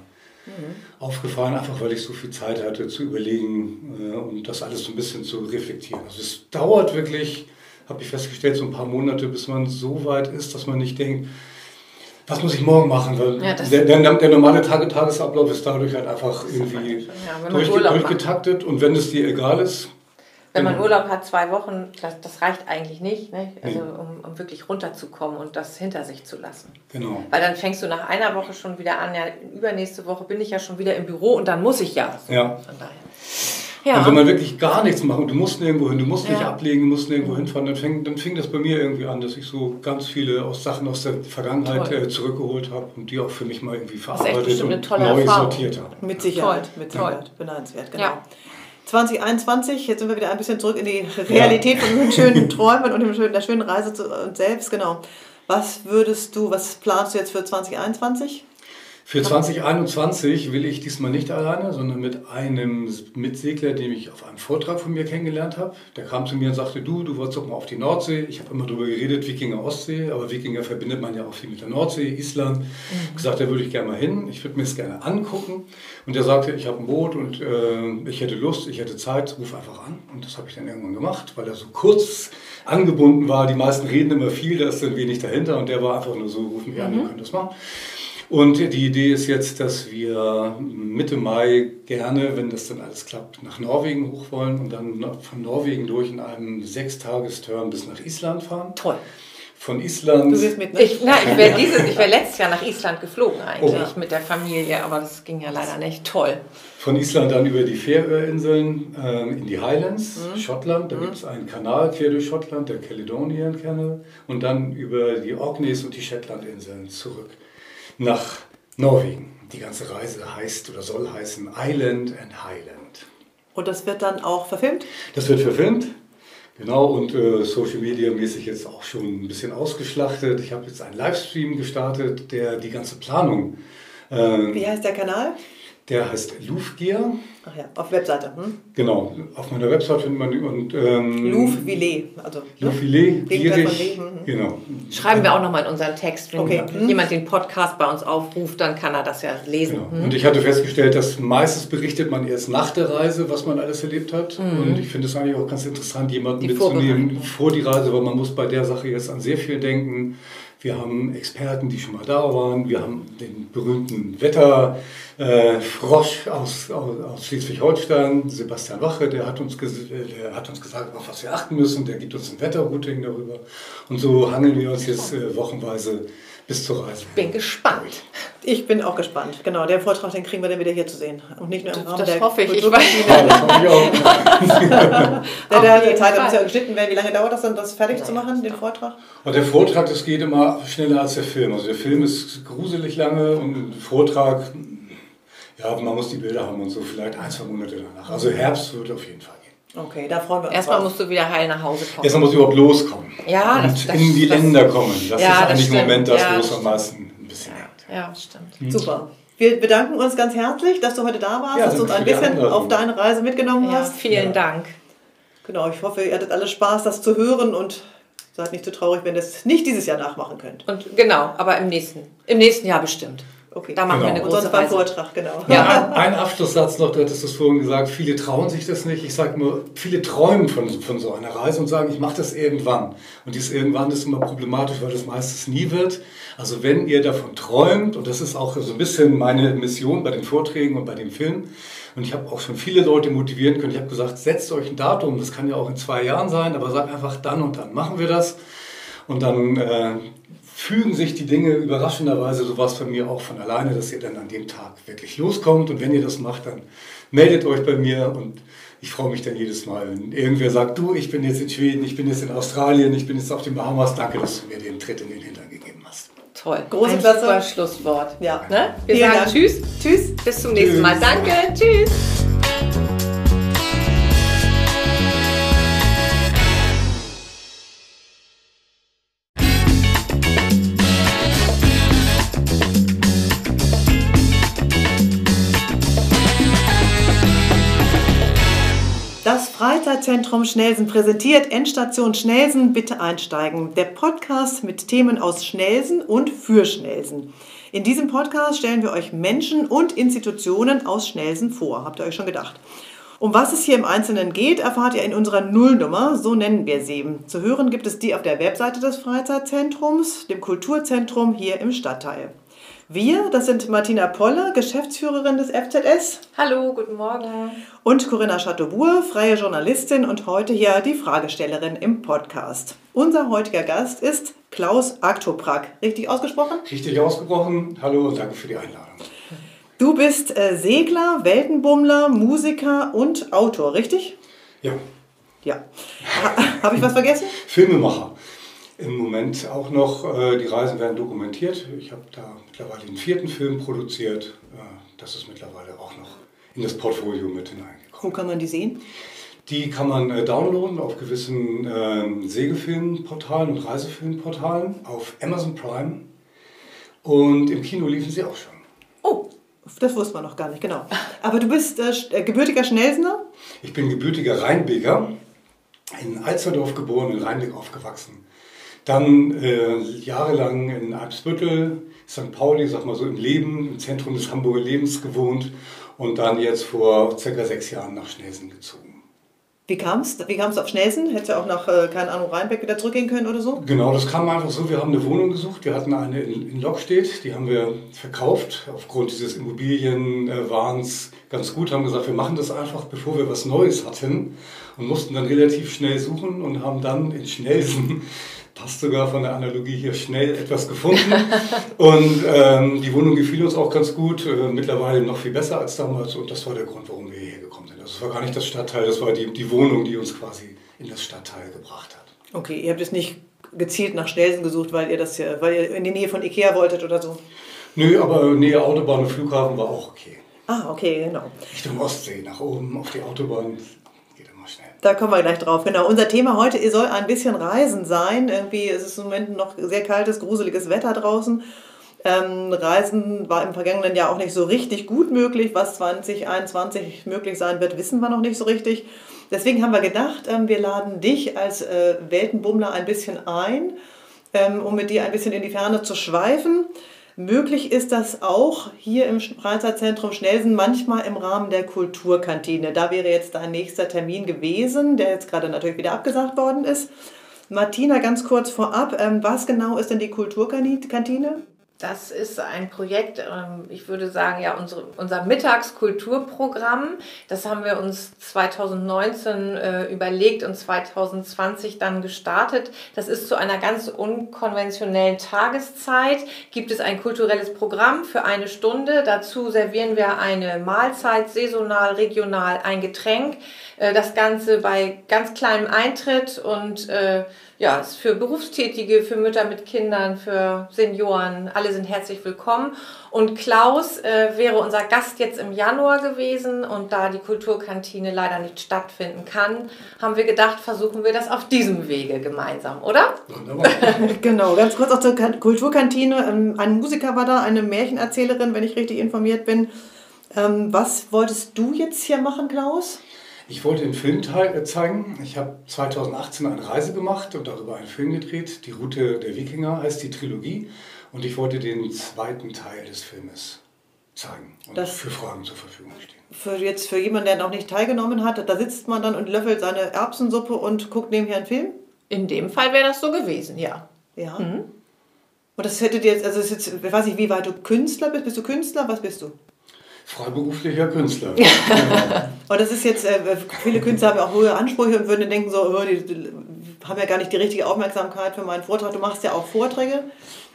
mhm. aufgefallen, einfach weil ich so viel Zeit hatte zu überlegen äh, und das alles so ein bisschen zu reflektieren. Also es dauert wirklich, habe ich festgestellt, so ein paar Monate, bis man so weit ist, dass man nicht denkt, was muss ich morgen machen? Weil ja, der, der, der, normale Tage Tagesablauf ist dadurch halt einfach irgendwie ja, durch, durchgetaktet. Und wenn es dir egal ist, wenn man genau. Urlaub hat, zwei Wochen, das, das reicht eigentlich nicht, ne? also, um, um, wirklich runterzukommen und das hinter sich zu lassen. Genau. Weil dann fängst du nach einer Woche schon wieder an, ja, übernächste Woche bin ich ja schon wieder im Büro und dann muss ich ja. So, ja. Von daher. Ja. Und wenn man wirklich gar nichts macht und du musst nirgendwo hin, du musst nicht ja. ablegen, du musst nirgendwo hinfahren, dann fing, dann fing das bei mir irgendwie an, dass ich so ganz viele aus Sachen aus der Vergangenheit äh, zurückgeholt habe und die auch für mich mal irgendwie verarbeitet und neu Erfahrung. sortiert habe. Mit Sicherheit, Toll. mit Sicherheit, beneidenswert, genau. Ja. 2021, jetzt sind wir wieder ein bisschen zurück in die Realität ja. von unseren schönen [laughs] Träumen und der schönen Reise zu uns selbst, genau. Was würdest du, was planst du jetzt für 2021? Für 2021 will ich diesmal nicht alleine, sondern mit einem Mitsegler, den ich auf einem Vortrag von mir kennengelernt habe. Der kam zu mir und sagte, du, du wolltest doch mal auf die Nordsee. Ich habe immer darüber geredet, Wikinger Ostsee, aber Wikinger verbindet man ja auch viel mit der Nordsee, Island. Mhm. gesagt, da würde ich gerne mal hin, ich würde mir das gerne angucken. Und er sagte, ich habe ein Boot und äh, ich hätte Lust, ich hätte Zeit, ruf einfach an. Und das habe ich dann irgendwann gemacht, weil er so kurz angebunden war. Die meisten reden immer viel, da ist dann wenig dahinter und der war einfach nur so, ruf mich an, mhm. wir können das machen. Und die Idee ist jetzt, dass wir Mitte Mai gerne, wenn das dann alles klappt, nach Norwegen hoch wollen und dann von Norwegen durch in einem Sechstagesturn bis nach Island fahren. Toll von Island. Du wirst mit, ne? Ich, ich wäre [laughs] wär letztes Jahr nach Island geflogen eigentlich oh. mit der Familie, aber das ging ja leider nicht. Toll. Von Island dann über die Färöerinseln äh, in die Highlands, mhm. Schottland. Da mhm. gibt es einen Kanal quer durch Schottland, der Caledonian Canal. Und dann über die Orkneys und die Shetlandinseln zurück nach Norwegen. Die ganze Reise heißt oder soll heißen Island and Highland. Und das wird dann auch verfilmt? Das wird verfilmt. Genau, und äh, Social Media mäßig jetzt auch schon ein bisschen ausgeschlachtet. Ich habe jetzt einen Livestream gestartet, der die ganze Planung. Äh, Wie heißt der Kanal? Der heißt Louvgear. Ach ja, auf Webseite. Hm? Genau, auf meiner Webseite findet man und ähm, Louvvillet, also Louvvillet, gierig, mhm. genau. Schreiben wir auch nochmal in unseren Text, wenn okay. Hm. jemand den Podcast bei uns aufruft, dann kann er das ja lesen. Genau. Hm? Und ich hatte festgestellt, dass meistens berichtet man erst nach der Reise, was man alles erlebt hat. Mhm. Und ich finde es eigentlich auch ganz interessant, jemanden die mitzunehmen vor die Reise, weil man muss bei der Sache jetzt an sehr viel denken. Wir haben Experten, die schon mal da waren. Wir haben den berühmten Wetterfrosch äh, aus, aus, aus Schleswig-Holstein, Sebastian Wache, der hat, uns der hat uns gesagt, auf was wir achten müssen. Der gibt uns ein Wetterrouting darüber. Und so hangeln wir uns jetzt äh, wochenweise bis zur Reise. Bin gespannt. Ich bin auch gespannt. Genau, der Vortrag, den kriegen wir dann wieder hier zu sehen. Und nicht nur im Rahmen das der hoffe ich. ich weiß. Ja, das hoffe ich auch. [laughs] der, der, muss ja geschnitten werden. Wie lange dauert das dann, das fertig zu machen, den Vortrag? Und der Vortrag, das geht immer schneller als der Film. Also der Film ist gruselig lange und der Vortrag, ja, man muss die Bilder haben und so, vielleicht ein, zwei Monate danach. Also Herbst wird auf jeden Fall gehen. Okay, da freuen wir uns. Erstmal musst du wieder heil nach Hause kommen. Erstmal muss du überhaupt loskommen. Ja, und das, das, in die das, Länder kommen. Das ja, ist das eigentlich im stimmt. Moment das, Ja, wo es am meisten ein bisschen hängt. Ja, stimmt. Hm. Super. Wir bedanken uns ganz herzlich, dass du heute da warst, Ja, dass du uns ein bisschen auf deine Reise mitgenommen Ja, hast. vielen Ja. Dank. Genau, ich hoffe, ihr hattet alle Spaß, das zu hören und seid nicht zu traurig, wenn ihr es nicht dieses Jahr nachmachen könnt. Und genau, aber im nächsten, im nächsten Jahr bestimmt. Okay. Da machen wir Genau. eine Und große Reise. Vortrag, genau. Ja. [laughs] Ein, ein Abschlusssatz noch, du hattest es vorhin gesagt, viele trauen sich das nicht. Ich sage nur, viele träumen von, von so einer Reise und sagen, ich mache das irgendwann. Und dieses irgendwann ist immer problematisch, weil das meistens nie wird. Also wenn ihr davon träumt, und das ist auch so ein bisschen meine Mission bei den Vorträgen und bei dem Film, und ich habe auch schon viele Leute motivieren können. Ich habe gesagt, setzt euch ein Datum, das kann ja auch in zwei Jahren sein, aber sagt einfach, dann und dann machen wir das. Und dann äh, fügen sich die Dinge überraschenderweise, so war es bei mir auch von alleine, dass ihr dann an dem Tag wirklich loskommt. Und wenn ihr das macht, dann meldet euch bei mir und ich freue mich dann jedes Mal, wenn irgendwer sagt, du, ich bin jetzt in Schweden, ich bin jetzt in Australien, ich bin jetzt auf den Bahamas, danke, dass du mir den Tritt in den Hintern gegeben hast. Toll. Große Ein Klasse. super Schlusswort. Ja. Ne? Wir Vielen sagen Dank. Tschüss. Tschüss. Bis zum nächsten Tschüss. Mal. Danke. Tschüss. Freizeitzentrum Schnelsen präsentiert Endstation Schnelsen, bitte einsteigen. Der Podcast mit Themen aus Schnelsen und für Schnelsen. In diesem Podcast stellen wir euch Menschen und Institutionen aus Schnelsen vor. Habt ihr euch schon gedacht? Um was es hier im Einzelnen geht, erfahrt ihr in unserer Nullnummer, so nennen wir sie. Zu hören gibt es die auf der Webseite des Freizeitzentrums, dem Kulturzentrum hier im Stadtteil. Wir, das sind Martina Polle, Geschäftsführerin des FZS, Hallo, guten Morgen. und Corinna Chateaubourg, freie Journalistin und heute hier die Fragestellerin im Podcast. Unser heutiger Gast ist Klaus Aktoprak. Richtig ausgesprochen? Richtig ausgebrochen, hallo und danke für die Einladung. Du bist äh, Segler, Weltenbummler, Musiker und Autor, richtig? Ja, Ja. Ha, Habe ich was vergessen? Filmemacher. Im Moment auch noch, äh, die Reisen werden dokumentiert. Ich habe da mittlerweile den vierten Film produziert. Äh, das ist mittlerweile auch noch in das Portfolio mit hineingekommen. Wo kann man die sehen? Die kann man äh, downloaden auf gewissen ähm, Segelfilmportalen und Reisefilmportalen, auf Amazon Prime. Und im Kino liefen sie auch schon. Oh, das wusste man noch gar nicht, genau. Aber du bist äh, äh, gebürtiger Schnelsener? Ich bin gebürtiger Rheinbeker, in Alsterdorf geboren, in Rheinbeck aufgewachsen. Dann äh, jahrelang in Eibsbüttel, St. Pauli, sag mal so im Leben, im Zentrum des Hamburger Lebens gewohnt und dann jetzt vor circa sechs Jahren nach Schnelsen gezogen. Wie kam's? Wie kam's auf Schnelsen? Hättest du auch nach, äh, keine Ahnung, Rheinbeck wieder zurückgehen können oder so? Genau, das kam einfach so. Wir haben eine Wohnung gesucht. Wir hatten eine in, in Lockstedt, die haben wir verkauft. Aufgrund dieses Immobilienwahns ganz gut, haben gesagt, wir machen das einfach, bevor wir was Neues hatten. Und mussten dann relativ schnell suchen und haben dann in Schnelsen, passt sogar von der Analogie hier, schnell etwas gefunden. [laughs] und ähm, die Wohnung gefiel uns auch ganz gut, äh, mittlerweile noch viel besser als damals. Und das war der Grund, warum wir hierher gekommen sind. Also es war gar nicht das Stadtteil, das war die, die Wohnung, die uns quasi in das Stadtteil gebracht hat. Okay, ihr habt jetzt nicht gezielt nach Schnelsen gesucht, weil ihr das ja, weil ihr in die Nähe von Ikea wolltet oder so. Nö, aber Nähe Autobahn und Flughafen war auch okay. Ah, okay, genau. Richtung Ostsee, nach oben auf die Autobahn. Da kommen wir gleich drauf. Genau. Unser Thema heute soll ein bisschen Reisen sein. Irgendwie ist es im Moment noch sehr kaltes, gruseliges Wetter draußen. Ähm, Reisen war im vergangenen Jahr auch nicht so richtig gut möglich. Was 2021 möglich sein wird, wissen wir noch nicht so richtig. Deswegen haben wir gedacht, ähm, wir laden dich als äh, Weltenbummler ein bisschen ein, ähm, um mit dir ein bisschen in die Ferne zu schweifen. Möglich ist das auch hier im Freizeitzentrum Schnelsen, manchmal im Rahmen der Kulturkantine. Da wäre jetzt dein nächster Termin gewesen, der jetzt gerade natürlich wieder abgesagt worden ist. Martina, ganz kurz vorab, ähm, was genau ist denn die Kulturkantine? Das ist ein Projekt, ähm, ich würde sagen, ja, unsere, unser Mittagskulturprogramm. Das haben wir uns 2019 äh, überlegt und 2020 dann gestartet. Das ist zu einer ganz unkonventionellen Tageszeit. Gibt es ein kulturelles Programm für eine Stunde. Dazu servieren wir eine Mahlzeit, saisonal, regional, ein Getränk. Äh, das Ganze bei ganz kleinem Eintritt und äh, ja, ist für Berufstätige, für Mütter mit Kindern, für Senioren. Alle sind herzlich willkommen. Und Klaus äh, wäre unser Gast jetzt im Januar gewesen. Und da die Kulturkantine leider nicht stattfinden kann, haben wir gedacht, versuchen wir das auf diesem Wege gemeinsam, oder? Wunderbar. [laughs] genau, ganz kurz auch zur Kulturkantine. Ähm, ein Musiker war da, eine Märchenerzählerin, wenn ich richtig informiert bin. Ähm, was wolltest du jetzt hier machen, Klaus? Ich wollte den Film äh, zeigen. Ich habe 2018 eine Reise gemacht und darüber einen Film gedreht. Die Route der Wikinger heißt die Trilogie. Und ich wollte den zweiten Teil des Filmes zeigen und das für Fragen zur Verfügung stehen. Für jetzt für jemanden, der noch nicht teilgenommen hat, da sitzt man dann und löffelt seine Erbsensuppe und guckt nebenher einen Film? In dem Fall wäre das so gewesen, ja. Ja. Mhm. Und das hätte dir jetzt, also ist jetzt, ich weiß nicht, wie weit du Künstler bist. Bist du Künstler? Was bist du? Freiberuflicher Künstler. [laughs] und das ist jetzt, äh, viele Künstler haben ja auch hohe Ansprüche und würden denken, so, oh, die, die haben ja gar nicht die richtige Aufmerksamkeit für meinen Vortrag. Du machst ja auch Vorträge.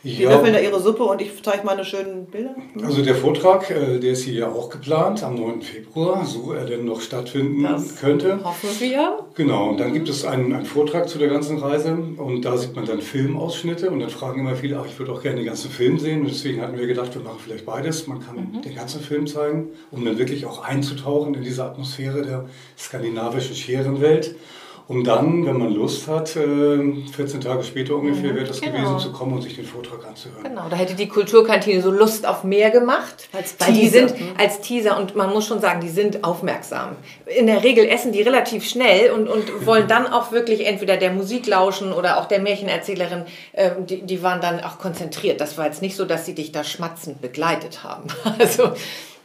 Die ja. löffeln da ihre Suppe und ich zeige meine schönen Bilder. Also der Vortrag, äh, der ist hier ja auch geplant am 9. Februar, so er denn noch stattfinden das könnte. Hoffen wir. Genau, und dann gibt es einen, einen Vortrag zu der ganzen Reise und da sieht man dann Filmausschnitte und dann fragen immer viele, ach, ich würde auch gerne den ganzen Film sehen und deswegen hatten wir gedacht, wir machen vielleicht beides. Man kann mhm. den ganzen Film zeigen, um dann wirklich auch einzutauchen in diese Atmosphäre der skandinavischen Scherenwelt um dann, wenn man Lust hat, 14 äh, Tage später ungefähr mhm, wäre das genau. gewesen, zu kommen und sich den Vortrag anzuhören. Genau, da hätte die Kulturkantine so Lust auf mehr gemacht. Als Teaser. die sind mhm. als Teaser und man muss schon sagen, die sind aufmerksam. In der Regel essen die relativ schnell und, und wollen dann auch wirklich entweder der Musik lauschen oder auch der Märchenerzählerin, äh, die, die waren dann auch konzentriert. Das war jetzt nicht so, dass sie dich da schmatzend begleitet haben. [laughs] Also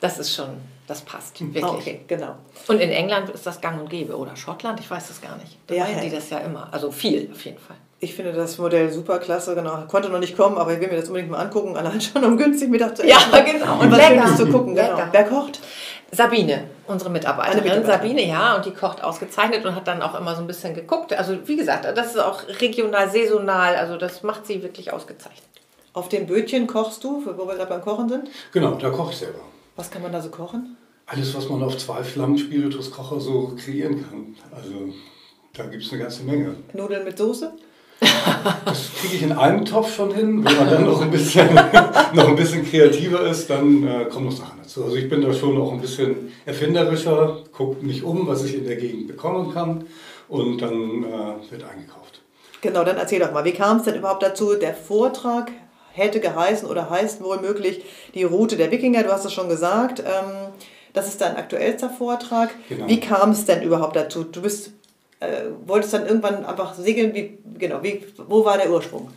das ist schon das passt wirklich. Okay, genau. Und in England ist das gang und gäbe oder Schottland, ich weiß das gar nicht. Da ja, machen die das ja immer. Also viel auf jeden Fall. Ich finde das Modell super klasse, genau. Konnte noch nicht kommen, aber ich will mir das unbedingt mal angucken, allein schon um günstig Mittag zu essen. Ja, genau. Und was Schönes zu gucken, genau. Wer kocht? Sabine, unsere Mitarbeiterin. Mitarbeiterin. Sabine, ja, und die kocht ausgezeichnet und hat dann auch immer so ein bisschen geguckt. Also wie gesagt, das ist auch regional, saisonal, also das macht sie wirklich ausgezeichnet. Auf dem Bötchen kochst du, wo wir gerade beim Kochen sind? Genau, da koche ich selber. Was kann man da so kochen? Alles, was man auf zwei Flammen Spirituskocher so kreieren kann. Also da gibt es eine ganze Menge. Nudeln mit Soße? [laughs] Das kriege ich in einem Topf schon hin. Wenn man dann noch ein bisschen, [laughs] noch ein bisschen kreativer ist, dann äh, kommen noch Sachen dazu. Also ich bin da schon auch ein bisschen erfinderischer, gucke mich um, was ich in der Gegend bekommen kann und dann äh, wird eingekauft. Genau, dann erzähl doch mal, wie kam es denn überhaupt dazu? Der Vortrag hätte geheißen oder heißt wohl möglich die Route der Wikinger, du hast es schon gesagt. Ähm, das ist dein aktuellster Vortrag. Genau. Wie kam es denn überhaupt dazu? Du bist, äh, wolltest dann irgendwann einfach segeln. Wie, genau, wie, wo war der Ursprung?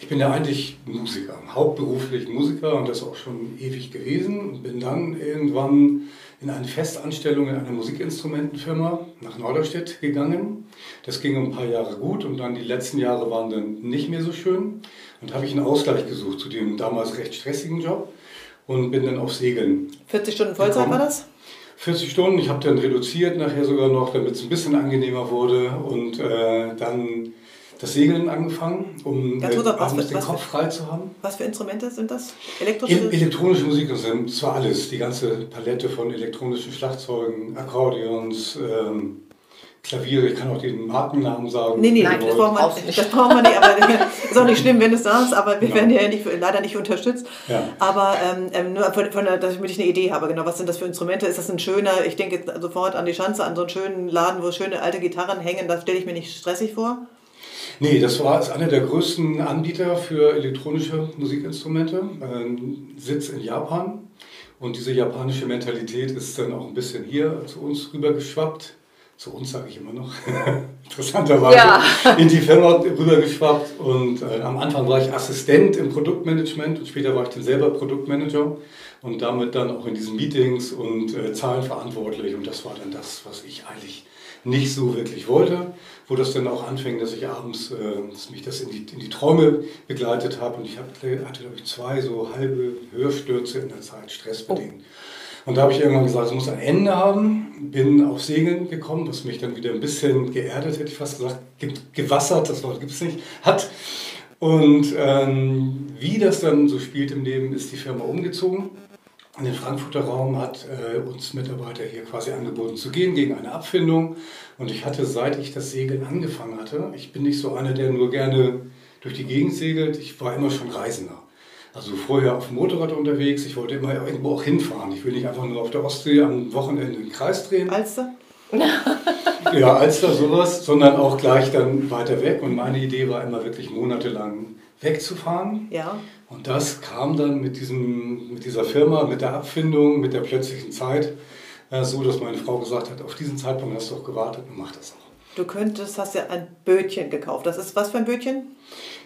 Ich bin ja eigentlich Musiker, hauptberuflich Musiker und das auch schon ewig gewesen. Bin dann irgendwann in eine Festanstellung in einer Musikinstrumentenfirma nach Norderstedt gegangen. Das ging ein paar Jahre gut und dann die letzten Jahre waren dann nicht mehr so schön. Und habe ich einen Ausgleich gesucht zu dem damals recht stressigen Job und bin dann auf Segeln. 40 Stunden Vollzeit gekommen. war das? 40 Stunden, ich habe dann reduziert nachher sogar noch, damit es ein bisschen angenehmer wurde und äh, dann das Segeln angefangen, um äh, abends den Kopf frei zu haben. Was für Instrumente sind das? Elektrische? E elektronische Musik sind zwar alles, die ganze Palette von elektronischen Schlagzeugen, Akkordeons, ähm, Klaviere, ich kann auch den Markennamen sagen. Nee, nee, Nein, das brauchen, wir, das brauchen wir nicht. Aber [laughs] ist auch nicht schlimm, wenn du es sagst, aber wir genau. werden ja nicht, leider nicht unterstützt. Ja. Aber ähm, ähm nur von, von, damit ich eine Idee habe, genau, was sind das für Instrumente? Ist das ein schöner, ich denke sofort an die Schanze, an so einen schönen Laden, wo schöne alte Gitarren hängen, das stelle ich mir nicht stressig vor? Nee, das war einer der größten Anbieter für elektronische Musikinstrumente. Ähm, Sitz in Japan. Und diese japanische Mentalität ist dann auch ein bisschen hier zu uns rübergeschwappt zu uns sage ich immer noch, [laughs] interessanterweise, ja. in die Firma rübergeschwappt. Und äh, am Anfang war ich Assistent im Produktmanagement und später war ich dann selber Produktmanager und damit dann auch in diesen Meetings und äh, Zahlen verantwortlich. Und das war dann das, was ich eigentlich nicht so wirklich wollte, wo das dann auch anfing, dass ich abends, äh, dass mich das in die, in die Träume begleitet habe. Und ich hatte, hatte, glaube ich, zwei so halbe Hörstürze in der Zeit, stressbedingt. Oh. Und da habe ich irgendwann gesagt, es muss ein Ende haben. Bin auf Segeln gekommen, was mich dann wieder ein bisschen geerdet, hätte ich fast gesagt, gewassert, das Wort gibt es nicht, hat. Und ähm, wie das dann so spielt im Leben, ist die Firma umgezogen. in den Frankfurter Raum hat äh, uns Mitarbeiter hier quasi angeboten zu gehen gegen eine Abfindung. Und ich hatte, seit ich das Segeln angefangen hatte, ich bin nicht so einer, der nur gerne durch die Gegend segelt, ich war immer schon Reisender. Also vorher auf dem Motorrad unterwegs, ich wollte immer irgendwo auch hinfahren. Ich will nicht einfach nur auf der Ostsee am Wochenende den Kreis drehen. Alster? [laughs] ja, Alster sowas, sondern auch gleich dann weiter weg. Und meine Idee war immer wirklich monatelang wegzufahren. Ja. Und das kam dann mit, diesem, mit dieser Firma, mit der Abfindung, mit der plötzlichen Zeit, äh, so dass meine Frau gesagt hat, auf diesen Zeitpunkt hast du auch gewartet und mach das auch. Du könntest, hast ja ein Bötchen gekauft. Das ist was für ein Bötchen?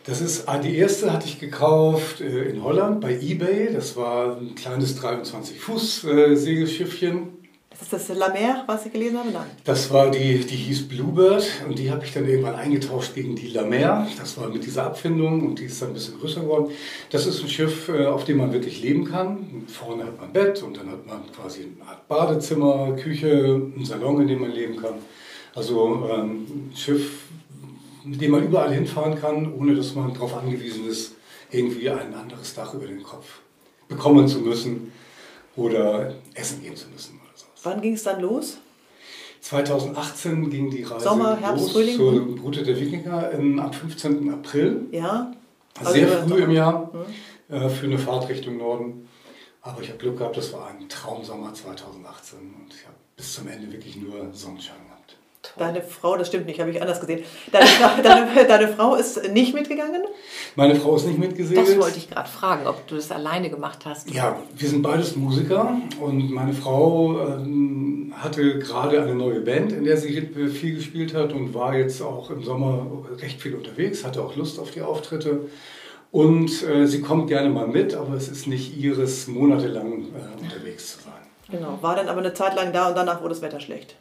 Das ist ah, die erste hatte ich gekauft äh, in Holland bei eBay. Das war ein kleines 23 Fuß äh, Segelschiffchen. Ist das La Mer, was ich gelesen habe? Nein. Das war die, die hieß Bluebird und die habe ich dann irgendwann eingetauscht gegen die La Mer. Das war mit dieser Abfindung und die ist dann ein bisschen größer geworden. Das ist ein Schiff, äh, auf dem man wirklich leben kann. Vorne hat man Bett und dann hat man quasi eine Art Badezimmer, Küche, einen Salon, in dem man leben kann. Also ähm, ein Schiff, mit dem man überall hinfahren kann, ohne dass man darauf angewiesen ist, irgendwie ein anderes Dach über den Kopf bekommen zu müssen oder essen gehen zu müssen. Wann ging es dann los? 2018 ging die Reise Sommer, Herbst, los Frühling? zur Route der Wikinger im, am 15. April. Ja. Sehr Also, früh im Jahr Mhm. äh, für eine Fahrt Richtung Norden. Aber ich habe Glück gehabt, das war ein Traumsommer 2018 und ich habe bis zum Ende wirklich nur Sonnenschein gehabt. Deine Frau, das stimmt nicht, habe ich anders gesehen. Deine, [laughs] deine, deine Frau ist nicht mitgegangen? Meine Frau ist nicht mitgesegelt. Das wollte ich gerade fragen, ob du das alleine gemacht hast. Ja, wir sind beides Musiker und meine Frau ähm, hatte gerade eine neue Band, in der sie viel gespielt hat und war jetzt auch im Sommer recht viel unterwegs, hatte auch Lust auf die Auftritte. Und äh, sie kommt gerne mal mit, aber es ist nicht ihres, monatelang äh, unterwegs zu sein. Genau. War dann aber eine Zeit lang da und danach wurde das Wetter schlecht.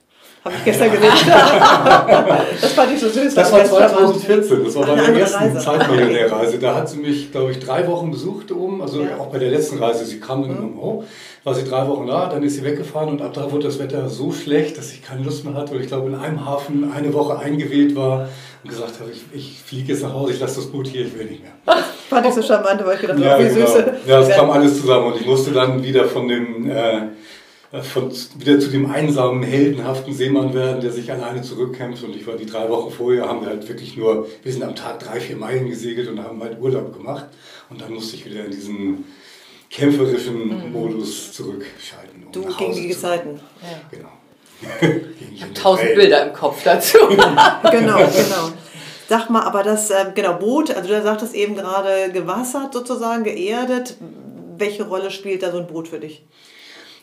Habe ich gestern gesehen. [laughs] das fand ich so süß. Das war 2014, das war Eine meine andere erste Reise. Zeitmillionärreise. Da hat sie mich, glaube ich, drei Wochen besucht oben, also Ja. Mhm. auch bei der letzten Reise. Sie kam dann immer hoch, war sie drei Wochen da, dann ist sie weggefahren und ab da wurde das Wetter so schlecht, dass ich keine Lust mehr hatte und ich glaube in einem Hafen eine Woche eingewählt war und gesagt habe, ich, ich fliege jetzt nach Hause, ich lasse das Boot hier, ich will nicht mehr. [laughs] Fand ich so charmant, weil ich gedacht Ja, habe, wie genau. süß. ja, es kam alles zusammen und ich musste dann wieder von dem äh, von, wieder zu dem einsamen, heldenhaften Seemann werden, der sich alleine zurückkämpft. Und ich war die drei Wochen vorher, haben wir halt wirklich nur, wir sind am Tag drei, vier Meilen gesegelt und haben halt Urlaub gemacht. Und dann musste ich wieder in diesen kämpferischen Modus zurückschalten. Um Du nach gegen die zu Zeiten. Genau. Ich [laughs] habe tausend Bilder im Kopf dazu. [laughs] Genau, genau. Sag mal, aber das äh, genau Boot, also du sagtest eben gerade gewassert sozusagen, geerdet. Welche Rolle spielt da so ein Boot für dich?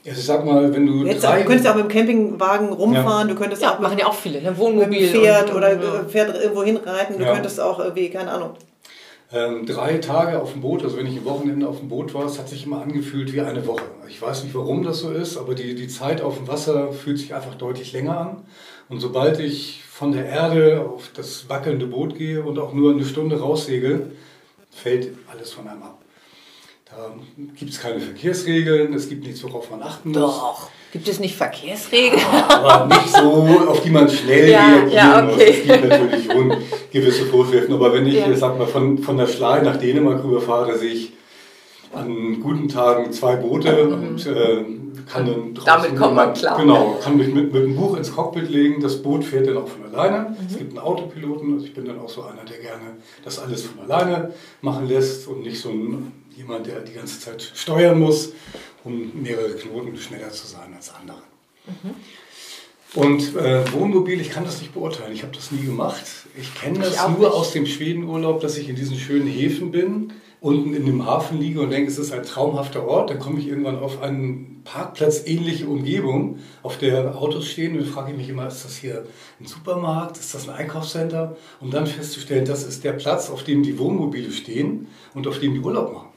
Also sag mal, wenn du hättest drei, auch, du könntest auch mit dem Campingwagen rumfahren, du könntest Ja, auch machen ja auch viele, ne? mit Wohnmobil. dem Pferd und, oder ja. äh, Pferd irgendwo hinreiten, du Ja. könntest auch irgendwie, keine Ahnung. Ähm, drei Tage auf dem Boot, also wenn ich am Wochenende auf dem Boot war, es hat sich immer angefühlt wie eine Woche. Ich weiß nicht, warum das so ist, aber die, die Zeit auf dem Wasser fühlt sich einfach deutlich länger an. Und sobald ich von der Erde auf das wackelnde Boot gehe und auch nur eine Stunde raussegel, fällt alles von einem ab. Da gibt es keine Verkehrsregeln, es gibt nichts, worauf man achten muss. Doch. Gibt es nicht Verkehrsregeln? Aber nicht so, auf die man schnell Ja, reagieren ja, muss. okay. Es gibt natürlich schon gewisse Vorschriften. Aber wenn ich, Ja. sag mal, von, von der Schlei nach Dänemark rüberfahre, sehe ich an guten Tagen zwei Boote und äh, kann dann draußen Damit kommt man klar. Genau, kann mich mit, mit dem Buch ins Cockpit legen. Das Boot fährt dann auch von alleine. Es gibt einen Autopiloten. Also ich bin dann auch so einer, der gerne das alles von alleine machen lässt und nicht so ein, jemand, der die ganze Zeit steuern muss, um mehrere Knoten schneller zu sein als andere. Und äh, Wohnmobil, ich kann das nicht beurteilen. Ich habe das nie gemacht. Ich kenne Ich das auch nur nicht. aus dem Schwedenurlaub, dass ich in diesen schönen Häfen bin, unten in dem Hafen liege und denke, es ist ein traumhafter Ort. Dann komme ich irgendwann auf eine Parkplatz-ähnliche Umgebung, auf der Autos stehen. Und dann frage ich mich immer, ist das hier ein Supermarkt? Ist das ein Einkaufscenter? Um dann festzustellen, das ist der Platz, auf dem die Wohnmobile stehen und auf dem die Urlaub machen.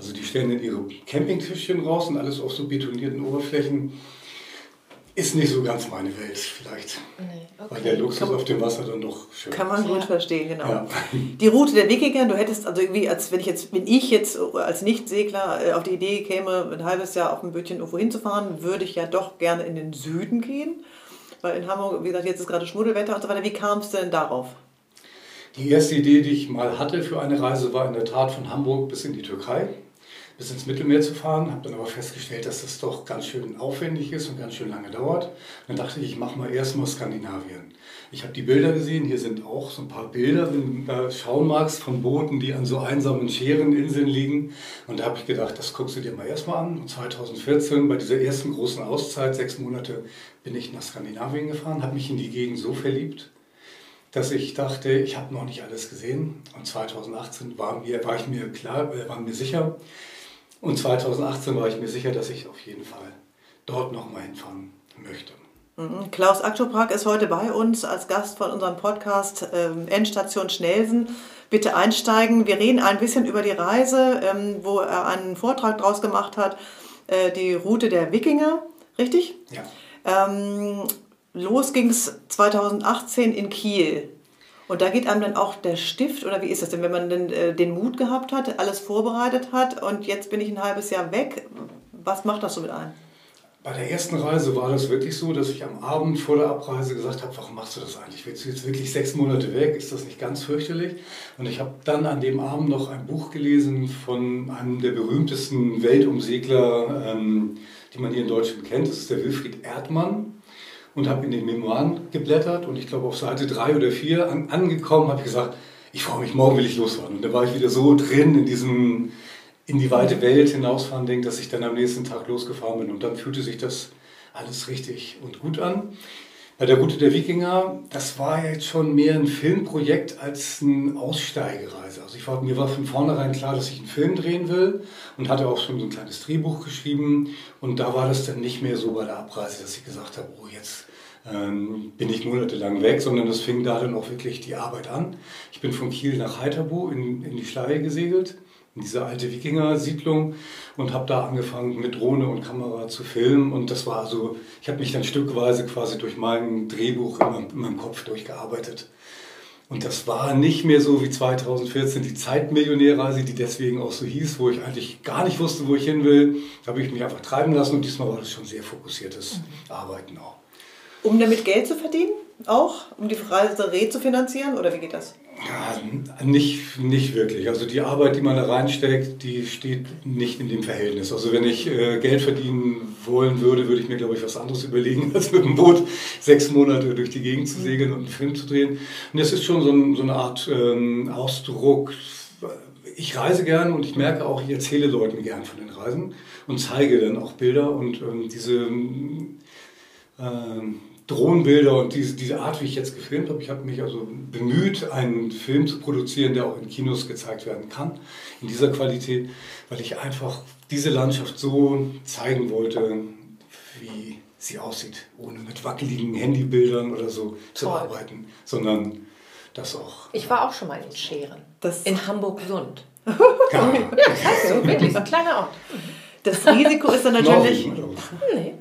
Also die stellen dann ihre Campingtischchen raus und alles auf so betonierten Oberflächen. Ist nicht so ganz meine Welt vielleicht. Nee, Weil der Luxus auf dem Wasser dann doch schön Kann man ist. gut Ja. verstehen, genau. Ja. Die Route der Wikinger, du hättest also irgendwie, als wenn ich jetzt, wenn ich jetzt als Nichtsegler äh, auf die Idee käme, ein halbes Jahr auf dem Bötchen irgendwo hinzufahren, würde ich ja doch gerne in den Süden gehen. Weil in Hamburg, wie gesagt, jetzt ist gerade Schmuddelwetter und so weiter. Wie kamst du denn darauf? Die erste Idee, die ich mal hatte für eine Reise, war in der Tat von Hamburg bis in die Türkei. Bis ins Mittelmeer zu fahren, habe dann aber festgestellt, dass das doch ganz schön aufwendig ist und ganz schön lange dauert. Dann dachte ich, ich mache mal erstmal Skandinavien. Ich habe die Bilder gesehen, hier sind auch so ein paar Bilder, wenn du schauen magst, von Booten, die an so einsamen Schereninseln liegen. Und da habe ich gedacht, das guckst du dir mal erstmal an. Und 2014, bei dieser ersten großen Auszeit, sechs Monate, bin ich nach Skandinavien gefahren, habe mich in die Gegend so verliebt, dass ich dachte, ich habe noch nicht alles gesehen. Und 2018 war, mir, war ich mir klar, äh, war mir sicher, und 2018 war ich mir sicher, dass ich auf jeden Fall dort nochmal hinfahren möchte. Mhm. Klaus Akczoprak ist heute bei uns als Gast von unserem Podcast ähm, Endstation Schnelsen. Bitte einsteigen. Wir reden ein bisschen über die Reise, ähm, wo er einen Vortrag draus gemacht hat, äh, die Route der Wikinger, richtig? Ja. Ähm, los ging es 2018 in Kiel. Und da geht einem dann auch der Stift, oder wie ist das denn, wenn man denn äh, den Mut gehabt hat, alles vorbereitet hat und jetzt bin ich ein halbes Jahr weg? Was macht das so mit einem? Bei der ersten Reise war das wirklich so, dass ich am Abend vor der Abreise gesagt habe, warum machst du das eigentlich? Willst du jetzt wirklich sechs Monate weg? Ist das nicht ganz fürchterlich? Und ich habe dann an dem Abend noch ein Buch gelesen von einem der berühmtesten Weltumsegler, ähm, die man hier in Deutschland kennt. Das ist der Wilfried Erdmann und habe in den Memoiren geblättert und ich glaube auf Seite 3 oder 4 an, angekommen habe ich gesagt, ich freue mich, morgen will ich losfahren. Und da war ich wieder so drin in diesem in die weite Welt hinausfahren Ding, dass ich dann am nächsten Tag losgefahren bin und dann fühlte sich das alles richtig und gut an. Bei der Route der Wikinger, das war jetzt schon mehr ein Filmprojekt als eine Aussteigereise. Also ich war, mir war von vornherein klar, dass ich einen Film drehen will und hatte auch schon so ein kleines Drehbuch geschrieben. Und da war das dann nicht mehr so bei der Abreise, dass ich gesagt habe, oh jetzt ähm, bin ich monatelang weg, sondern es fing da dann auch wirklich die Arbeit an. Ich bin von Kiel nach Heiterbo in, in die Schleie gesegelt, in diese alte Wikinger-Siedlung und habe da angefangen mit Drohne und Kamera zu filmen. Und das war so, ich habe mich dann stückweise quasi durch mein Drehbuch in meinem, in meinem Kopf durchgearbeitet. Und das war nicht mehr so wie 2014 die Zeitmillionärreise, die deswegen auch so hieß, wo ich eigentlich gar nicht wusste, wo ich hin will. Da habe ich mich einfach treiben lassen und diesmal war das schon sehr fokussiertes mhm. Arbeiten auch. Um damit Geld zu verdienen? Auch? Um die Reise zu finanzieren? Oder wie geht das? Ja, nicht, nicht wirklich. Also die Arbeit, die man da reinsteckt, die steht nicht in dem Verhältnis. Also wenn ich äh, Geld verdienen wollen würde, würde ich mir, glaube ich, was anderes [laughs] überlegen, als mit dem Boot sechs Monate durch die Gegend zu segeln und einen Film zu drehen. Und das ist schon so, ein, so eine Art ähm, Ausdruck. Ich reise gern und ich merke auch, ich erzähle Leuten gern von den Reisen und zeige dann auch Bilder und ähm, diese... Ähm, Drohnenbilder und diese, diese Art, wie ich jetzt gefilmt habe. Ich habe mich also bemüht, einen Film zu produzieren, der auch in Kinos gezeigt werden kann, in dieser Qualität, weil ich einfach diese Landschaft so zeigen wollte, wie sie aussieht, ohne mit wackeligen Handybildern oder so Toll. zu arbeiten, sondern das auch. Ich war auch schon mal in Scheren, das in Hamburg-Sund. [laughs] Ja, ja kannst du, wirklich, ein kleiner Ort. Das Risiko ist dann natürlich... Nee,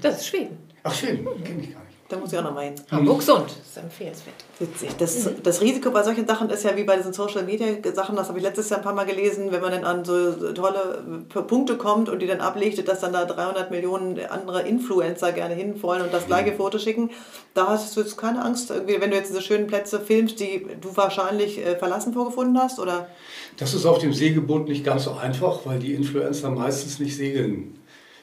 das ist Schweden. Ach, schön, kenne ich gar nicht. Da muss ich auch noch mal hin. Hamburg Sund, das ist empfehlenswert. Witzig. Das, das Risiko bei solchen Sachen ist ja wie bei diesen Social Media Sachen, das habe ich letztes Jahr ein paar Mal gelesen, wenn man dann an so tolle Punkte kommt und die dann ablegt, dass dann da 300 Millionen andere Influencer gerne hinwollen und das gleiche Foto schicken. Da hast du jetzt keine Angst, irgendwie, wenn du jetzt diese schönen Plätze filmst, die du wahrscheinlich äh, verlassen vorgefunden hast? Oder? Das ist auf dem Segelboot nicht ganz so einfach, weil die Influencer meistens nicht segeln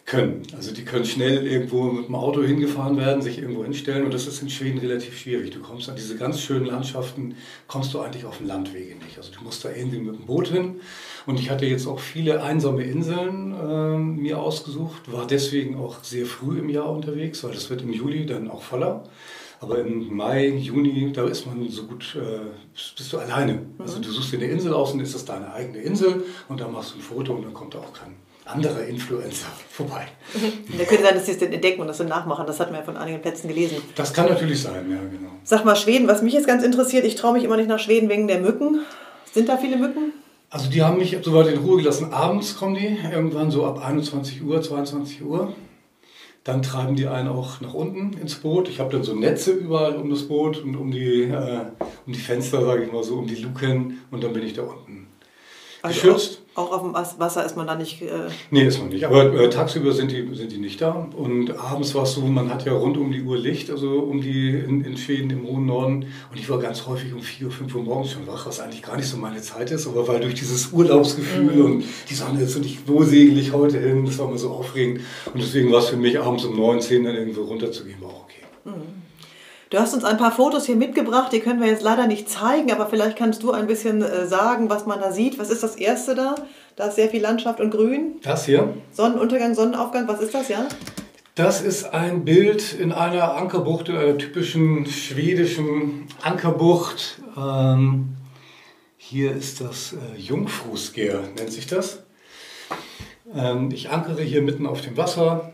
können. Also die können schnell irgendwo mit dem Auto hingefahren werden, sich irgendwo hinstellen und das ist in Schweden relativ schwierig. Du kommst an diese ganz schönen Landschaften, kommst du eigentlich auf den Landwege nicht. Also du musst da irgendwie mit dem Boot hin und ich hatte jetzt auch viele einsame Inseln äh, mir ausgesucht, war deswegen auch sehr früh im Jahr unterwegs, weil das wird im Juli dann auch voller. Aber im Mai, Juni, da ist man so gut, äh, bist du alleine. Also mhm. du suchst dir eine Insel aus und ist das deine eigene Insel und dann machst du ein Foto und dann kommt da auch kein andere Influencer vorbei. [laughs] Da könnte sein, dass sie es dann entdecken und das dann nachmachen. Das hatten wir ja von einigen Plätzen gelesen. Das kann natürlich sein, ja, genau. Sag mal, Schweden, was mich jetzt ganz interessiert, ich traue mich immer nicht nach Schweden wegen der Mücken. Sind da viele Mücken? Also die haben mich soweit in Ruhe gelassen. Abends kommen die, irgendwann so ab 21 Uhr, 22 Uhr. Dann treiben die einen auch nach unten ins Boot. Ich habe dann so Netze überall um das Boot und um die, äh, um die Fenster, sage ich mal so, um die Luken und dann bin ich da unten. Also geschützt. Auch auf dem Wasser ist man da nicht. Äh nee, ist man nicht. Aber äh, tagsüber sind die, sind die nicht da. Und abends war es so, man hat ja rund um die Uhr Licht, also um die in, in Schweden im hohen Norden. Und ich war ganz häufig um 4 Uhr, 5 Uhr morgens schon wach, was eigentlich gar nicht so meine Zeit ist. Aber weil durch dieses Urlaubsgefühl mhm. und die Sonne ist und ich, wo segel ich heute hin, das war immer so aufregend. Und deswegen war es für mich abends um 9, 10 dann irgendwo runterzugehen, war auch okay. Mhm. Du hast uns ein paar Fotos hier mitgebracht, die können wir jetzt leider nicht zeigen, aber vielleicht kannst du ein bisschen äh, sagen, was man da sieht. Was ist das erste da? Da ist sehr viel Landschaft und Grün. Das hier? Sonnenuntergang, Sonnenaufgang, was ist das, ja? Das ist ein Bild in einer Ankerbucht, in einer typischen schwedischen Ankerbucht. Ähm, hier ist das äh, Jungfrusker, nennt sich das. Ähm, ich ankere hier mitten auf dem Wasser.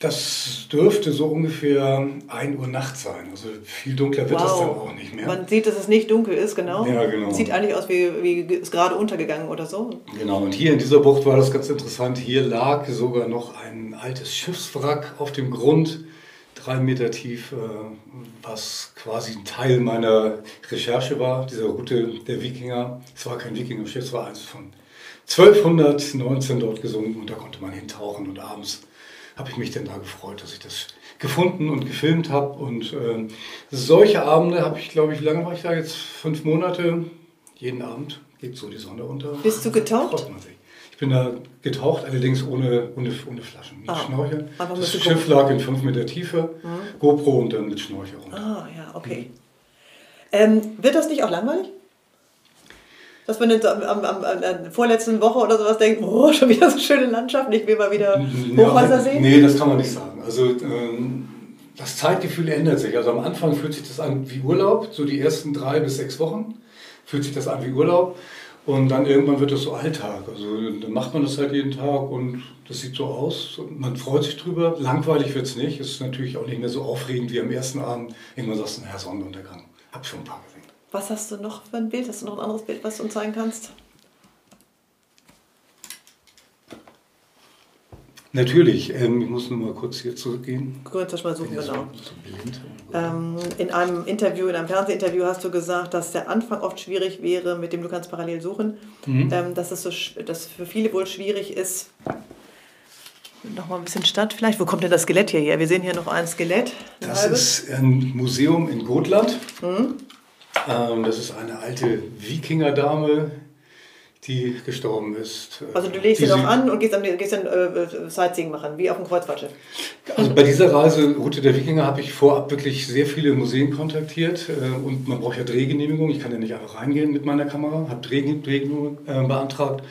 Das dürfte so ungefähr 1 Uhr nachts sein. Also viel dunkler wird wow. es dann auch nicht mehr. Man sieht, dass es nicht dunkel ist, genau. Ja, genau. Sieht eigentlich aus wie, wie ist gerade untergegangen oder so. Genau, und hier in dieser Bucht war das ganz interessant. Hier lag sogar noch ein altes Schiffswrack auf dem Grund, drei Meter tief, äh, was quasi ein Teil meiner Recherche war, dieser Route der Wikinger. Es war kein Wikingerschiff, es war eins von 1219 dort gesunken und da konnte man hintauchen und abends habe ich mich denn da gefreut, dass ich das gefunden und gefilmt habe. Und äh, solche Abende habe ich, glaube ich, wie lange war ich da jetzt? Fünf Monate. Jeden Abend geht so die Sonne unter. Bist du getaucht? Ich bin da getaucht, allerdings ohne, ohne, ohne Flaschen, mit ah, Schnorcheln. Das Schiff lag in fünf Meter Tiefe, mhm. GoPro und dann mit Schnorchel runter. Ah, ja, okay. Mhm. Ähm, wird das nicht auch langweilig? Dass man jetzt am, am, am, an der vorletzten Woche oder sowas denkt, oh, schon wieder so schöne Landschaft, ich will mal wieder Hochwasser sehen? Nee, das kann man nicht sagen. Also ähm, das Zeitgefühl ändert sich. Also am Anfang fühlt sich das an wie Urlaub, so die ersten drei bis sechs Wochen fühlt sich das an wie Urlaub. Und dann irgendwann wird das so Alltag. Also dann macht man das halt jeden Tag und das sieht so aus. Man freut sich drüber. Langweilig wird es nicht. Es ist natürlich auch nicht mehr so aufregend wie am ersten Abend. Irgendwann sagst du, naja, Sonnenuntergang. Hab schon ein paar gesehen. Was hast du noch für ein Bild? Hast du noch ein anderes Bild, was du uns zeigen kannst? Natürlich, ähm, ich muss nur mal kurz hier zurückgehen. Kurz mal suchen, genau. Ähm, in einem Interview, in einem Fernsehinterview hast du gesagt, dass der Anfang oft schwierig wäre, mit dem du kannst parallel suchen. Mhm. Ähm, dass es so, dass für viele wohl schwierig ist. Noch mal ein bisschen Stadt vielleicht. Wo kommt denn das Skelett hierher? Wir sehen hier noch ein Skelett. Ein das halbes. ist ein Museum in Gotland. Mhm. Ähm, das ist eine alte Wikingerdame, die gestorben ist. Also du legst sie doch an und gehst dann, gehst dann äh, Sightseeing machen, wie auf dem Kreuzfahrtschiff. Also bei dieser Reise Route der Wikinger habe ich vorab wirklich sehr viele Museen kontaktiert äh, und man braucht ja Drehgenehmigung. Ich kann ja nicht einfach reingehen mit meiner Kamera, habe Drehgenehmigung äh, beantragt.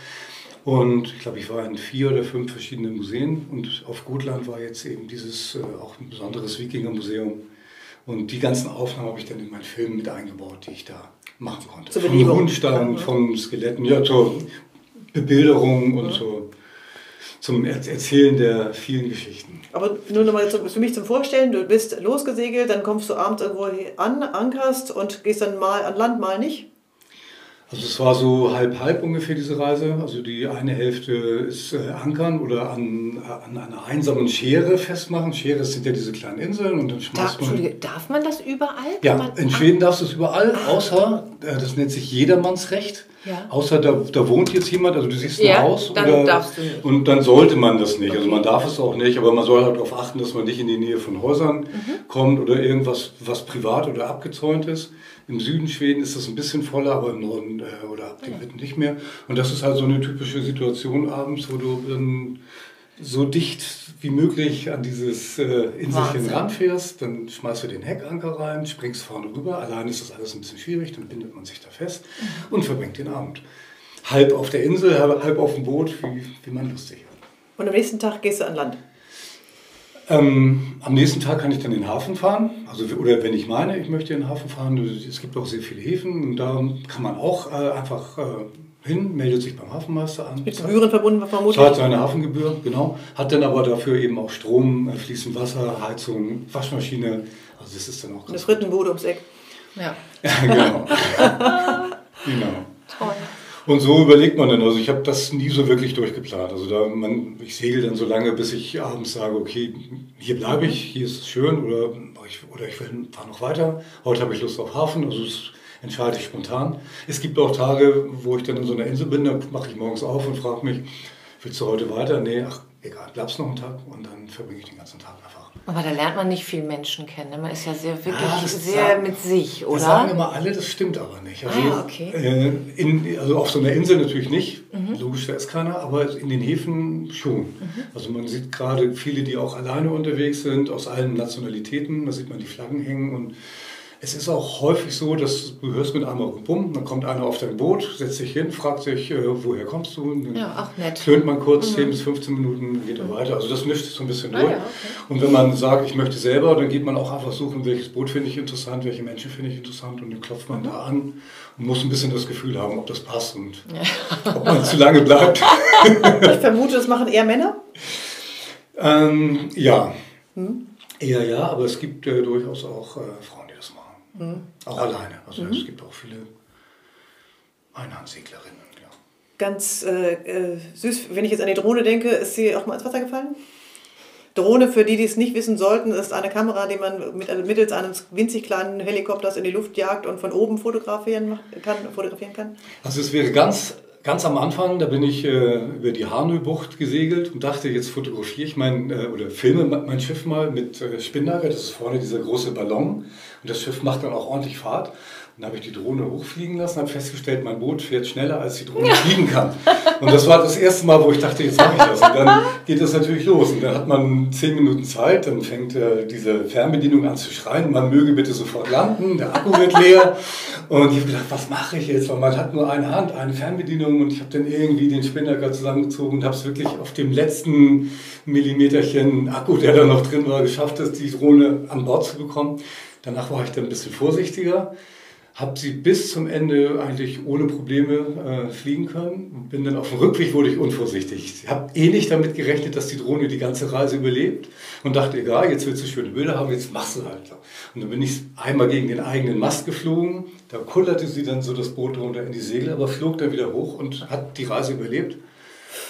Und ich glaube, ich war in vier oder fünf verschiedenen Museen und auf Gotland war jetzt eben dieses äh, auch ein besonderes Wikingermuseum und die ganzen Aufnahmen habe ich dann in meinen Film mit eingebaut, die ich da machen konnte. Zur vom Hundstand, von Skeletten, ja, zur Bebilderung und mhm. zur, zum Erzählen der vielen Geschichten. Aber nur nochmal für mich zum Vorstellen, du bist losgesegelt, dann kommst du abends irgendwo an, ankerst und gehst dann mal an Land, mal nicht? Also es war so halb-halb ungefähr diese Reise. Also die eine Hälfte ist äh, Ankern oder an, an einer einsamen Schere festmachen. Schere sind ja diese kleinen Inseln und dann schmeißt da, man... Darf man das überall? Ja, in Schweden darfst du es überall, ah. außer, äh, das nennt sich Jedermannsrecht. Ja. Außer da, da wohnt jetzt jemand, also du siehst ein ja, Haus dann oder, darfst du nicht. und dann sollte man das nicht. Also okay. Also man darf es auch nicht, aber man soll halt darauf achten, dass man nicht in die Nähe von Häusern mhm. kommt oder irgendwas, was privat oder abgezäunt ist. Im Süden Schweden ist das ein bisschen voller, aber im Norden äh, oder ab dem Mitte nicht mehr. Und das ist halt so eine typische Situation abends, wo du dann so dicht wie möglich an dieses äh, Inselchen ranfährst, dann schmeißt du den Heckanker rein, springst vorne rüber. Allein ist das alles ein bisschen schwierig, dann bindet man sich da fest mhm. und verbringt den Abend. Halb auf der Insel, halb auf dem Boot, wie, wie man lustig hat. Und am nächsten Tag gehst du an Land? Ähm, am nächsten Tag kann ich dann in den Hafen fahren. Also, oder wenn ich meine, ich möchte in den Hafen fahren. Es gibt auch sehr viele Häfen und da kann man auch äh, einfach äh, hin, meldet sich beim Hafenmeister an. Mit Gebühren verbunden vermutlich? Zahlt seine Hafengebühr, genau. Hat dann aber dafür eben auch Strom, äh, fließend Wasser, Heizung, Waschmaschine. Also das ist dann auch ganz Eine Frittenbude ums Eck. Ja. [laughs] ja genau. [laughs] genau. Toll. Und so überlegt man dann, also ich habe das nie so wirklich durchgeplant. Also da man, ich segel dann so lange, bis ich abends sage, okay, hier bleibe ich, hier ist es schön oder ich, oder ich fahre noch weiter. Heute habe ich Lust auf Hafen. Also es entscheide ich spontan. Es gibt auch Tage, wo ich dann in so einer Insel bin, da mache ich morgens auf und frage mich, willst du heute weiter? Nee, ach, egal, bleibst noch einen Tag und dann verbringe ich den ganzen Tag einfach. Aber da lernt man nicht viel Menschen kennen. Ne? Man ist ja sehr wirklich ah, sehr sagen, mit sich, oder? Das sagen immer alle, das stimmt aber nicht. Also, ah, okay. Äh, in, also auf so einer Insel natürlich nicht, mhm. logisch, da ist keiner, aber in den Häfen schon. Mhm. Also man sieht gerade viele, die auch alleine unterwegs sind, aus allen Nationalitäten, da sieht man die Flaggen hängen und es ist auch häufig so, dass du hörst mit einmal bumm, dann kommt einer auf dein Boot, setzt sich hin, fragt sich, äh, woher kommst du? Und dann ja, auch nett. Klönt man kurz, mhm. 10 bis 15 Minuten, geht er weiter. Also das mischt sich so ein bisschen ah, durch. Ja, okay. Und wenn man sagt, ich möchte selber, dann geht man auch einfach suchen, welches Boot finde ich interessant, welche Menschen finde ich interessant und dann klopft man mhm. da an und muss ein bisschen das Gefühl haben, ob das passt und ja. [laughs] ob man zu lange bleibt. [laughs] ich vermute, das machen eher Männer? Ähm, ja. Hm? Eher ja, aber es gibt äh, durchaus auch äh, Frauen. Mhm. Auch alleine. Also mhm. es gibt auch viele Einhandseglerinnen. Ja. Ganz äh, äh, süß, wenn ich jetzt an die Drohne denke, ist sie auch mal ins Wasser gefallen? Drohne, für die, die es nicht wissen sollten, ist eine Kamera, die man mit, also mittels eines winzig kleinen Helikopters in die Luft jagt und von oben fotografieren kann. Fotografieren kann. Also es wäre ganz Ganz am Anfang, da bin ich äh, über die Hanö-Bucht gesegelt und dachte, jetzt fotografiere ich mein, äh, oder filme mein Schiff mal mit äh, Spinnaker. Das ist vorne dieser große Ballon. Und das Schiff macht dann auch ordentlich Fahrt. Dann habe ich die Drohne hochfliegen lassen, habe festgestellt, mein Boot fährt schneller, als die Drohne fliegen kann. Und das war das erste Mal, wo ich dachte, jetzt mache ich das. Und dann [laughs] geht das natürlich los. Und dann hat man zehn Minuten Zeit, dann fängt äh, diese Fernbedienung an zu schreien, man möge bitte sofort landen, der Akku wird leer. Und ich habe gedacht, was mache ich jetzt? Weil man hat nur eine Hand, eine Fernbedienung und ich habe dann irgendwie den Spinnaker zusammengezogen und habe es wirklich auf dem letzten Millimeterchen Akku, der da noch drin war, geschafft, die Drohne an Bord zu bekommen. Danach war ich dann ein bisschen vorsichtiger habe sie bis zum Ende eigentlich ohne Probleme äh, fliegen können. Bin dann auf dem Rückweg wurde ich unvorsichtig. Ich habe eh nicht damit gerechnet, dass die Drohne die ganze Reise überlebt und dachte, egal, jetzt willst du schöne Bilder haben, jetzt machst du halt. Und dann bin ich einmal gegen den eigenen Mast geflogen. Da kullerte sie dann so das Boot runter in die Segel, aber flog dann wieder hoch und hat die Reise überlebt.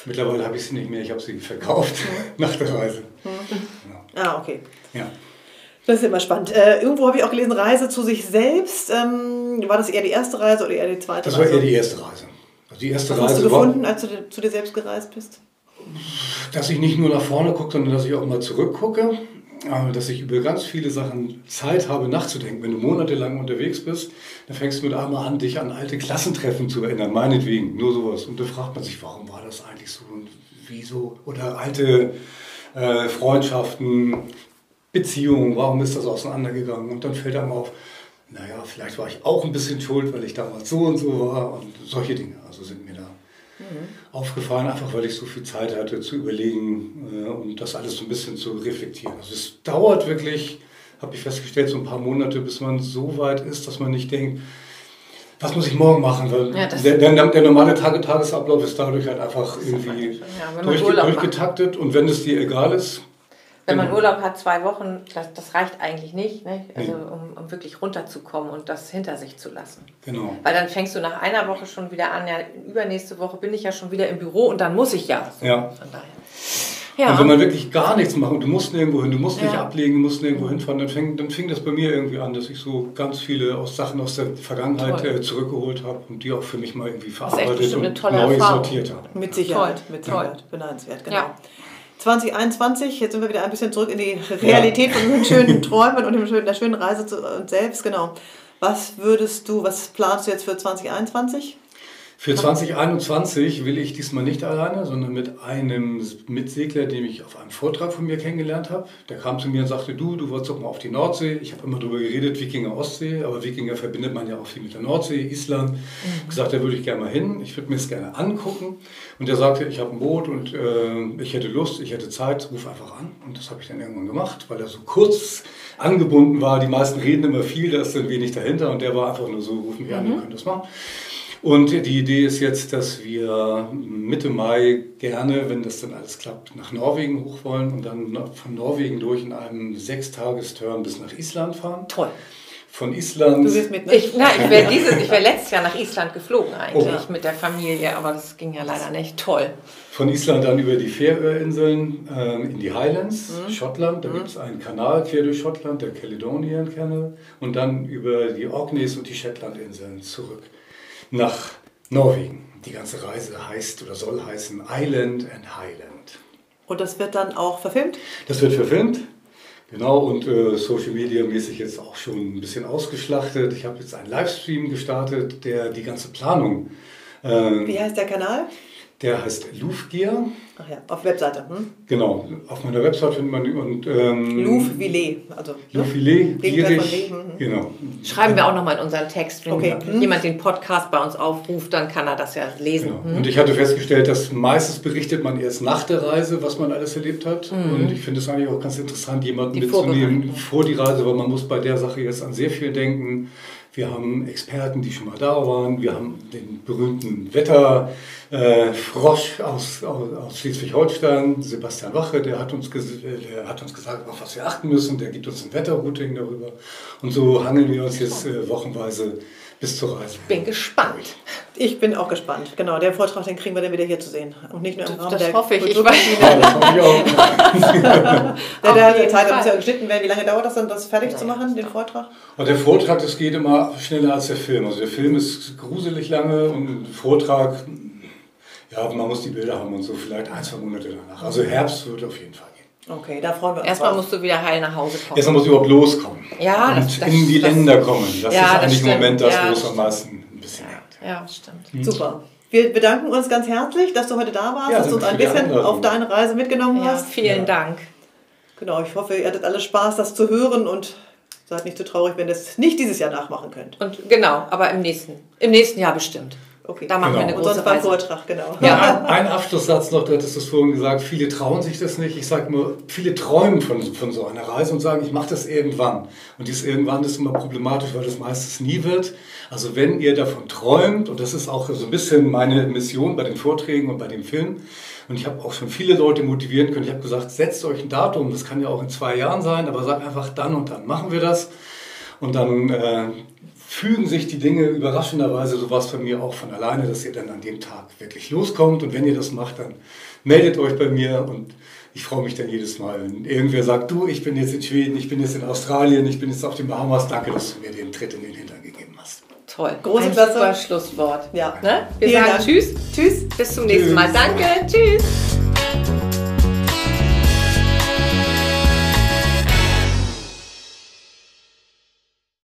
Mittlerweile habe ich sie nicht mehr, ich habe sie verkauft [laughs] nach der Reise. Ja. Ah, okay. Ja. Das ist immer spannend. Äh, irgendwo habe ich auch gelesen, Reise zu sich selbst. Ähm, war das eher die erste Reise oder eher die zweite Reise? Das war eher die erste Reise. Also die erste Was Reise hast du gefunden, als du zu dir selbst gereist bist? Dass ich nicht nur nach vorne gucke, sondern dass ich auch mal zurückgucke. Dass ich über ganz viele Sachen Zeit habe nachzudenken. Wenn du monatelang unterwegs bist, dann fängst du mit einmal an, dich an alte Klassentreffen zu erinnern, meinetwegen, nur sowas. Und da fragt man sich, warum war das eigentlich so und wieso? Oder alte äh, Freundschaften, Beziehung, warum ist das auseinandergegangen? Und dann fällt einem auf, naja, vielleicht war ich auch ein bisschen schuld, weil ich damals so und so war und solche Dinge. Also sind mir da mhm. aufgefallen, einfach weil ich so viel Zeit hatte zu überlegen äh, und das alles so ein bisschen zu reflektieren. Also es dauert wirklich, habe ich festgestellt, so ein paar Monate, bis man so weit ist, dass man nicht denkt, was muss ich morgen machen? Weil ja, der, der, der, normale Tage Tagesablauf ist dadurch halt einfach irgendwie ja, durch, durchgetaktet und wenn es dir egal ist, wenn man genau. Urlaub hat, zwei Wochen, das, das reicht eigentlich nicht, ne? also, um, um, wirklich runterzukommen und das hinter sich zu lassen. Genau. Weil dann fängst du nach einer Woche schon wieder an, ja, übernächste Woche bin ich ja schon wieder im Büro und dann muss ich ja. So, ja. Von daher. Ja. Und wenn man wirklich gar nichts macht und du musst nirgendwo hin, du musst nicht ja. ablegen, du musst nirgendwo hinfahren, dann fing, dann fing das bei mir irgendwie an, dass ich so ganz viele aus Sachen aus der Vergangenheit äh, zurückgeholt habe und die auch für mich mal irgendwie verarbeitet und neu sortiert habe. Mit Sicherheit, mit Sicherheit, beneidenswert, genau. Ja. 2021, jetzt sind wir wieder ein bisschen zurück in die Realität ja. von den schönen [laughs] Träumen und der schönen Reise zu uns selbst, genau. Was würdest du, was planst du jetzt für 2021? Für 2021 will ich diesmal nicht alleine, sondern mit einem Mitsegler, den ich auf einem Vortrag von mir kennengelernt habe. Der kam zu mir und sagte, du, du wolltest doch mal auf die Nordsee. Ich habe immer darüber geredet, Wikinger Ostsee, aber Wikinger verbindet man ja auch viel mit der Nordsee, Island. Mhm. Gesagt, da würde ich gerne mal hin, ich würde mir das gerne angucken. Und er sagte, ich habe ein Boot und äh, ich hätte Lust, ich hätte Zeit, ruf einfach an. Und das habe ich dann irgendwann gemacht, weil er so kurz angebunden war. Die meisten reden immer viel, da ist dann wenig dahinter. Und der war einfach nur so, ruf mich mhm. an, wir können das machen. Und die Idee ist jetzt, dass wir Mitte Mai gerne, wenn das dann alles klappt, nach Norwegen hoch wollen und dann von Norwegen durch in einem Sechstagesturn bis nach Island fahren. Toll. von Island. Du wirst mit, ne? Ich, ich wäre [laughs] wär letztes Jahr nach Island geflogen eigentlich oh. mit der Familie, aber das ging ja leider nicht. Toll. Von Island dann über die Färöerinseln äh, in die Highlands, mhm. Schottland. Da mhm. gibt es einen Kanal quer durch Schottland, der Caledonian Canal. Und dann über die Orkneys und die Shetlandinseln zurück nach Norwegen. Die ganze Reise heißt oder soll heißen Island and Highland. Und das wird dann auch verfilmt? Das wird verfilmt. Genau, und äh, Social Media mäßig jetzt auch schon ein bisschen ausgeschlachtet. Ich habe jetzt einen Livestream gestartet, der die ganze Planung. Äh, Wie heißt der Kanal? Der heißt Louvgear. Ach ja, auf Webseite. Hm? Genau, auf meiner Webseite findet man und ähm, Louvvillet, also Louvvillet, gierig, mhm. genau. Schreiben wir auch nochmal in unseren Text, wenn okay. Mhm. jemand den Podcast bei uns aufruft, dann kann er das ja lesen. Genau. Mhm. Und ich hatte festgestellt, dass meistens berichtet man erst nach der Reise, was man alles erlebt hat. Mhm. Und ich finde es eigentlich auch ganz interessant, jemanden die mitzunehmen vor die Reise, weil man muss bei der Sache jetzt an sehr viel denken. Wir haben Experten, die schon mal da waren. Wir haben den berühmten Wetterfrosch äh, aus, aus, aus Schleswig-Holstein, Sebastian Wache, der hat, uns der hat uns gesagt, auf was wir achten müssen. Der gibt uns ein Wetterrouting darüber. Und so hangeln wir uns jetzt äh, wochenweise bis zur Reise. Bin gespannt. Ich bin auch gespannt. Genau, den Vortrag, den kriegen wir dann wieder hier zu sehen. Und nicht nur im Rahmen das der hoffe ich. ich weiß. Ja, das hoffe ich auch. [laughs] der, der, der Zeit, muss ja geschnitten werden. Wie lange dauert das dann, das fertig zu machen, den Vortrag? Und der Vortrag, das geht immer schneller als der Film. Also der Film ist gruselig lange und der Vortrag, ja, man muss die Bilder haben und so, vielleicht ein, zwei Monate danach. Also Herbst wird auf jeden Fall. Okay, da freuen wir uns. Erstmal musst du wieder heil nach Hause kommen. Erstmal musst du überhaupt loskommen. Ja, und das, das, in die das, Länder kommen. Das ja, ist eigentlich im Moment das, ja, wo es am meisten ein bisschen ja, ja, stimmt. Hm. Super. Wir bedanken uns ganz herzlich, dass du heute da warst, ja, dass du uns ein bisschen auf deine Reise mitgenommen hast. Vielen Dank. Genau, ich hoffe, ihr hattet alle Spaß, das zu hören und seid nicht zu traurig, wenn ihr es nicht dieses Jahr nachmachen könnt. Und genau, aber im nächsten, im nächsten Jahr bestimmt. Okay. Da machen genau. wir eine große Und sonst Vortrag, genau. Ja, ein, [laughs] ein, Abschlusssatz noch, du hattest es vorhin gesagt, viele trauen sich das nicht. Ich sage nur, viele träumen von, von so einer Reise und sagen, ich mache das irgendwann. Und dieses irgendwann ist immer problematisch, weil das meistens nie wird. Also wenn ihr davon träumt, und das ist auch so ein bisschen meine Mission bei den Vorträgen und bei dem Film, und ich habe auch schon viele Leute motivieren können. Ich habe gesagt, setzt euch ein Datum, das kann ja auch in zwei Jahren sein, aber sagt einfach dann und dann machen wir das. Und dann äh, fügen sich die Dinge überraschenderweise, so war es bei mir auch von alleine, dass ihr dann an dem Tag wirklich loskommt. Und wenn ihr das macht, dann meldet euch bei mir und ich freue mich dann jedes Mal, wenn irgendwer sagt, du, ich bin jetzt in Schweden, ich bin jetzt in Australien, ich bin jetzt auf den Bahamas, danke, dass du mir den Tritt in den Hintern gegeben hast. Toll. Große Klasse. Schlusswort. Ja. Ne? Wir Vielen sagen Dank. Tschüss. Tschüss. Bis zum nächsten Tschüss. Mal. Danke. Tschüss.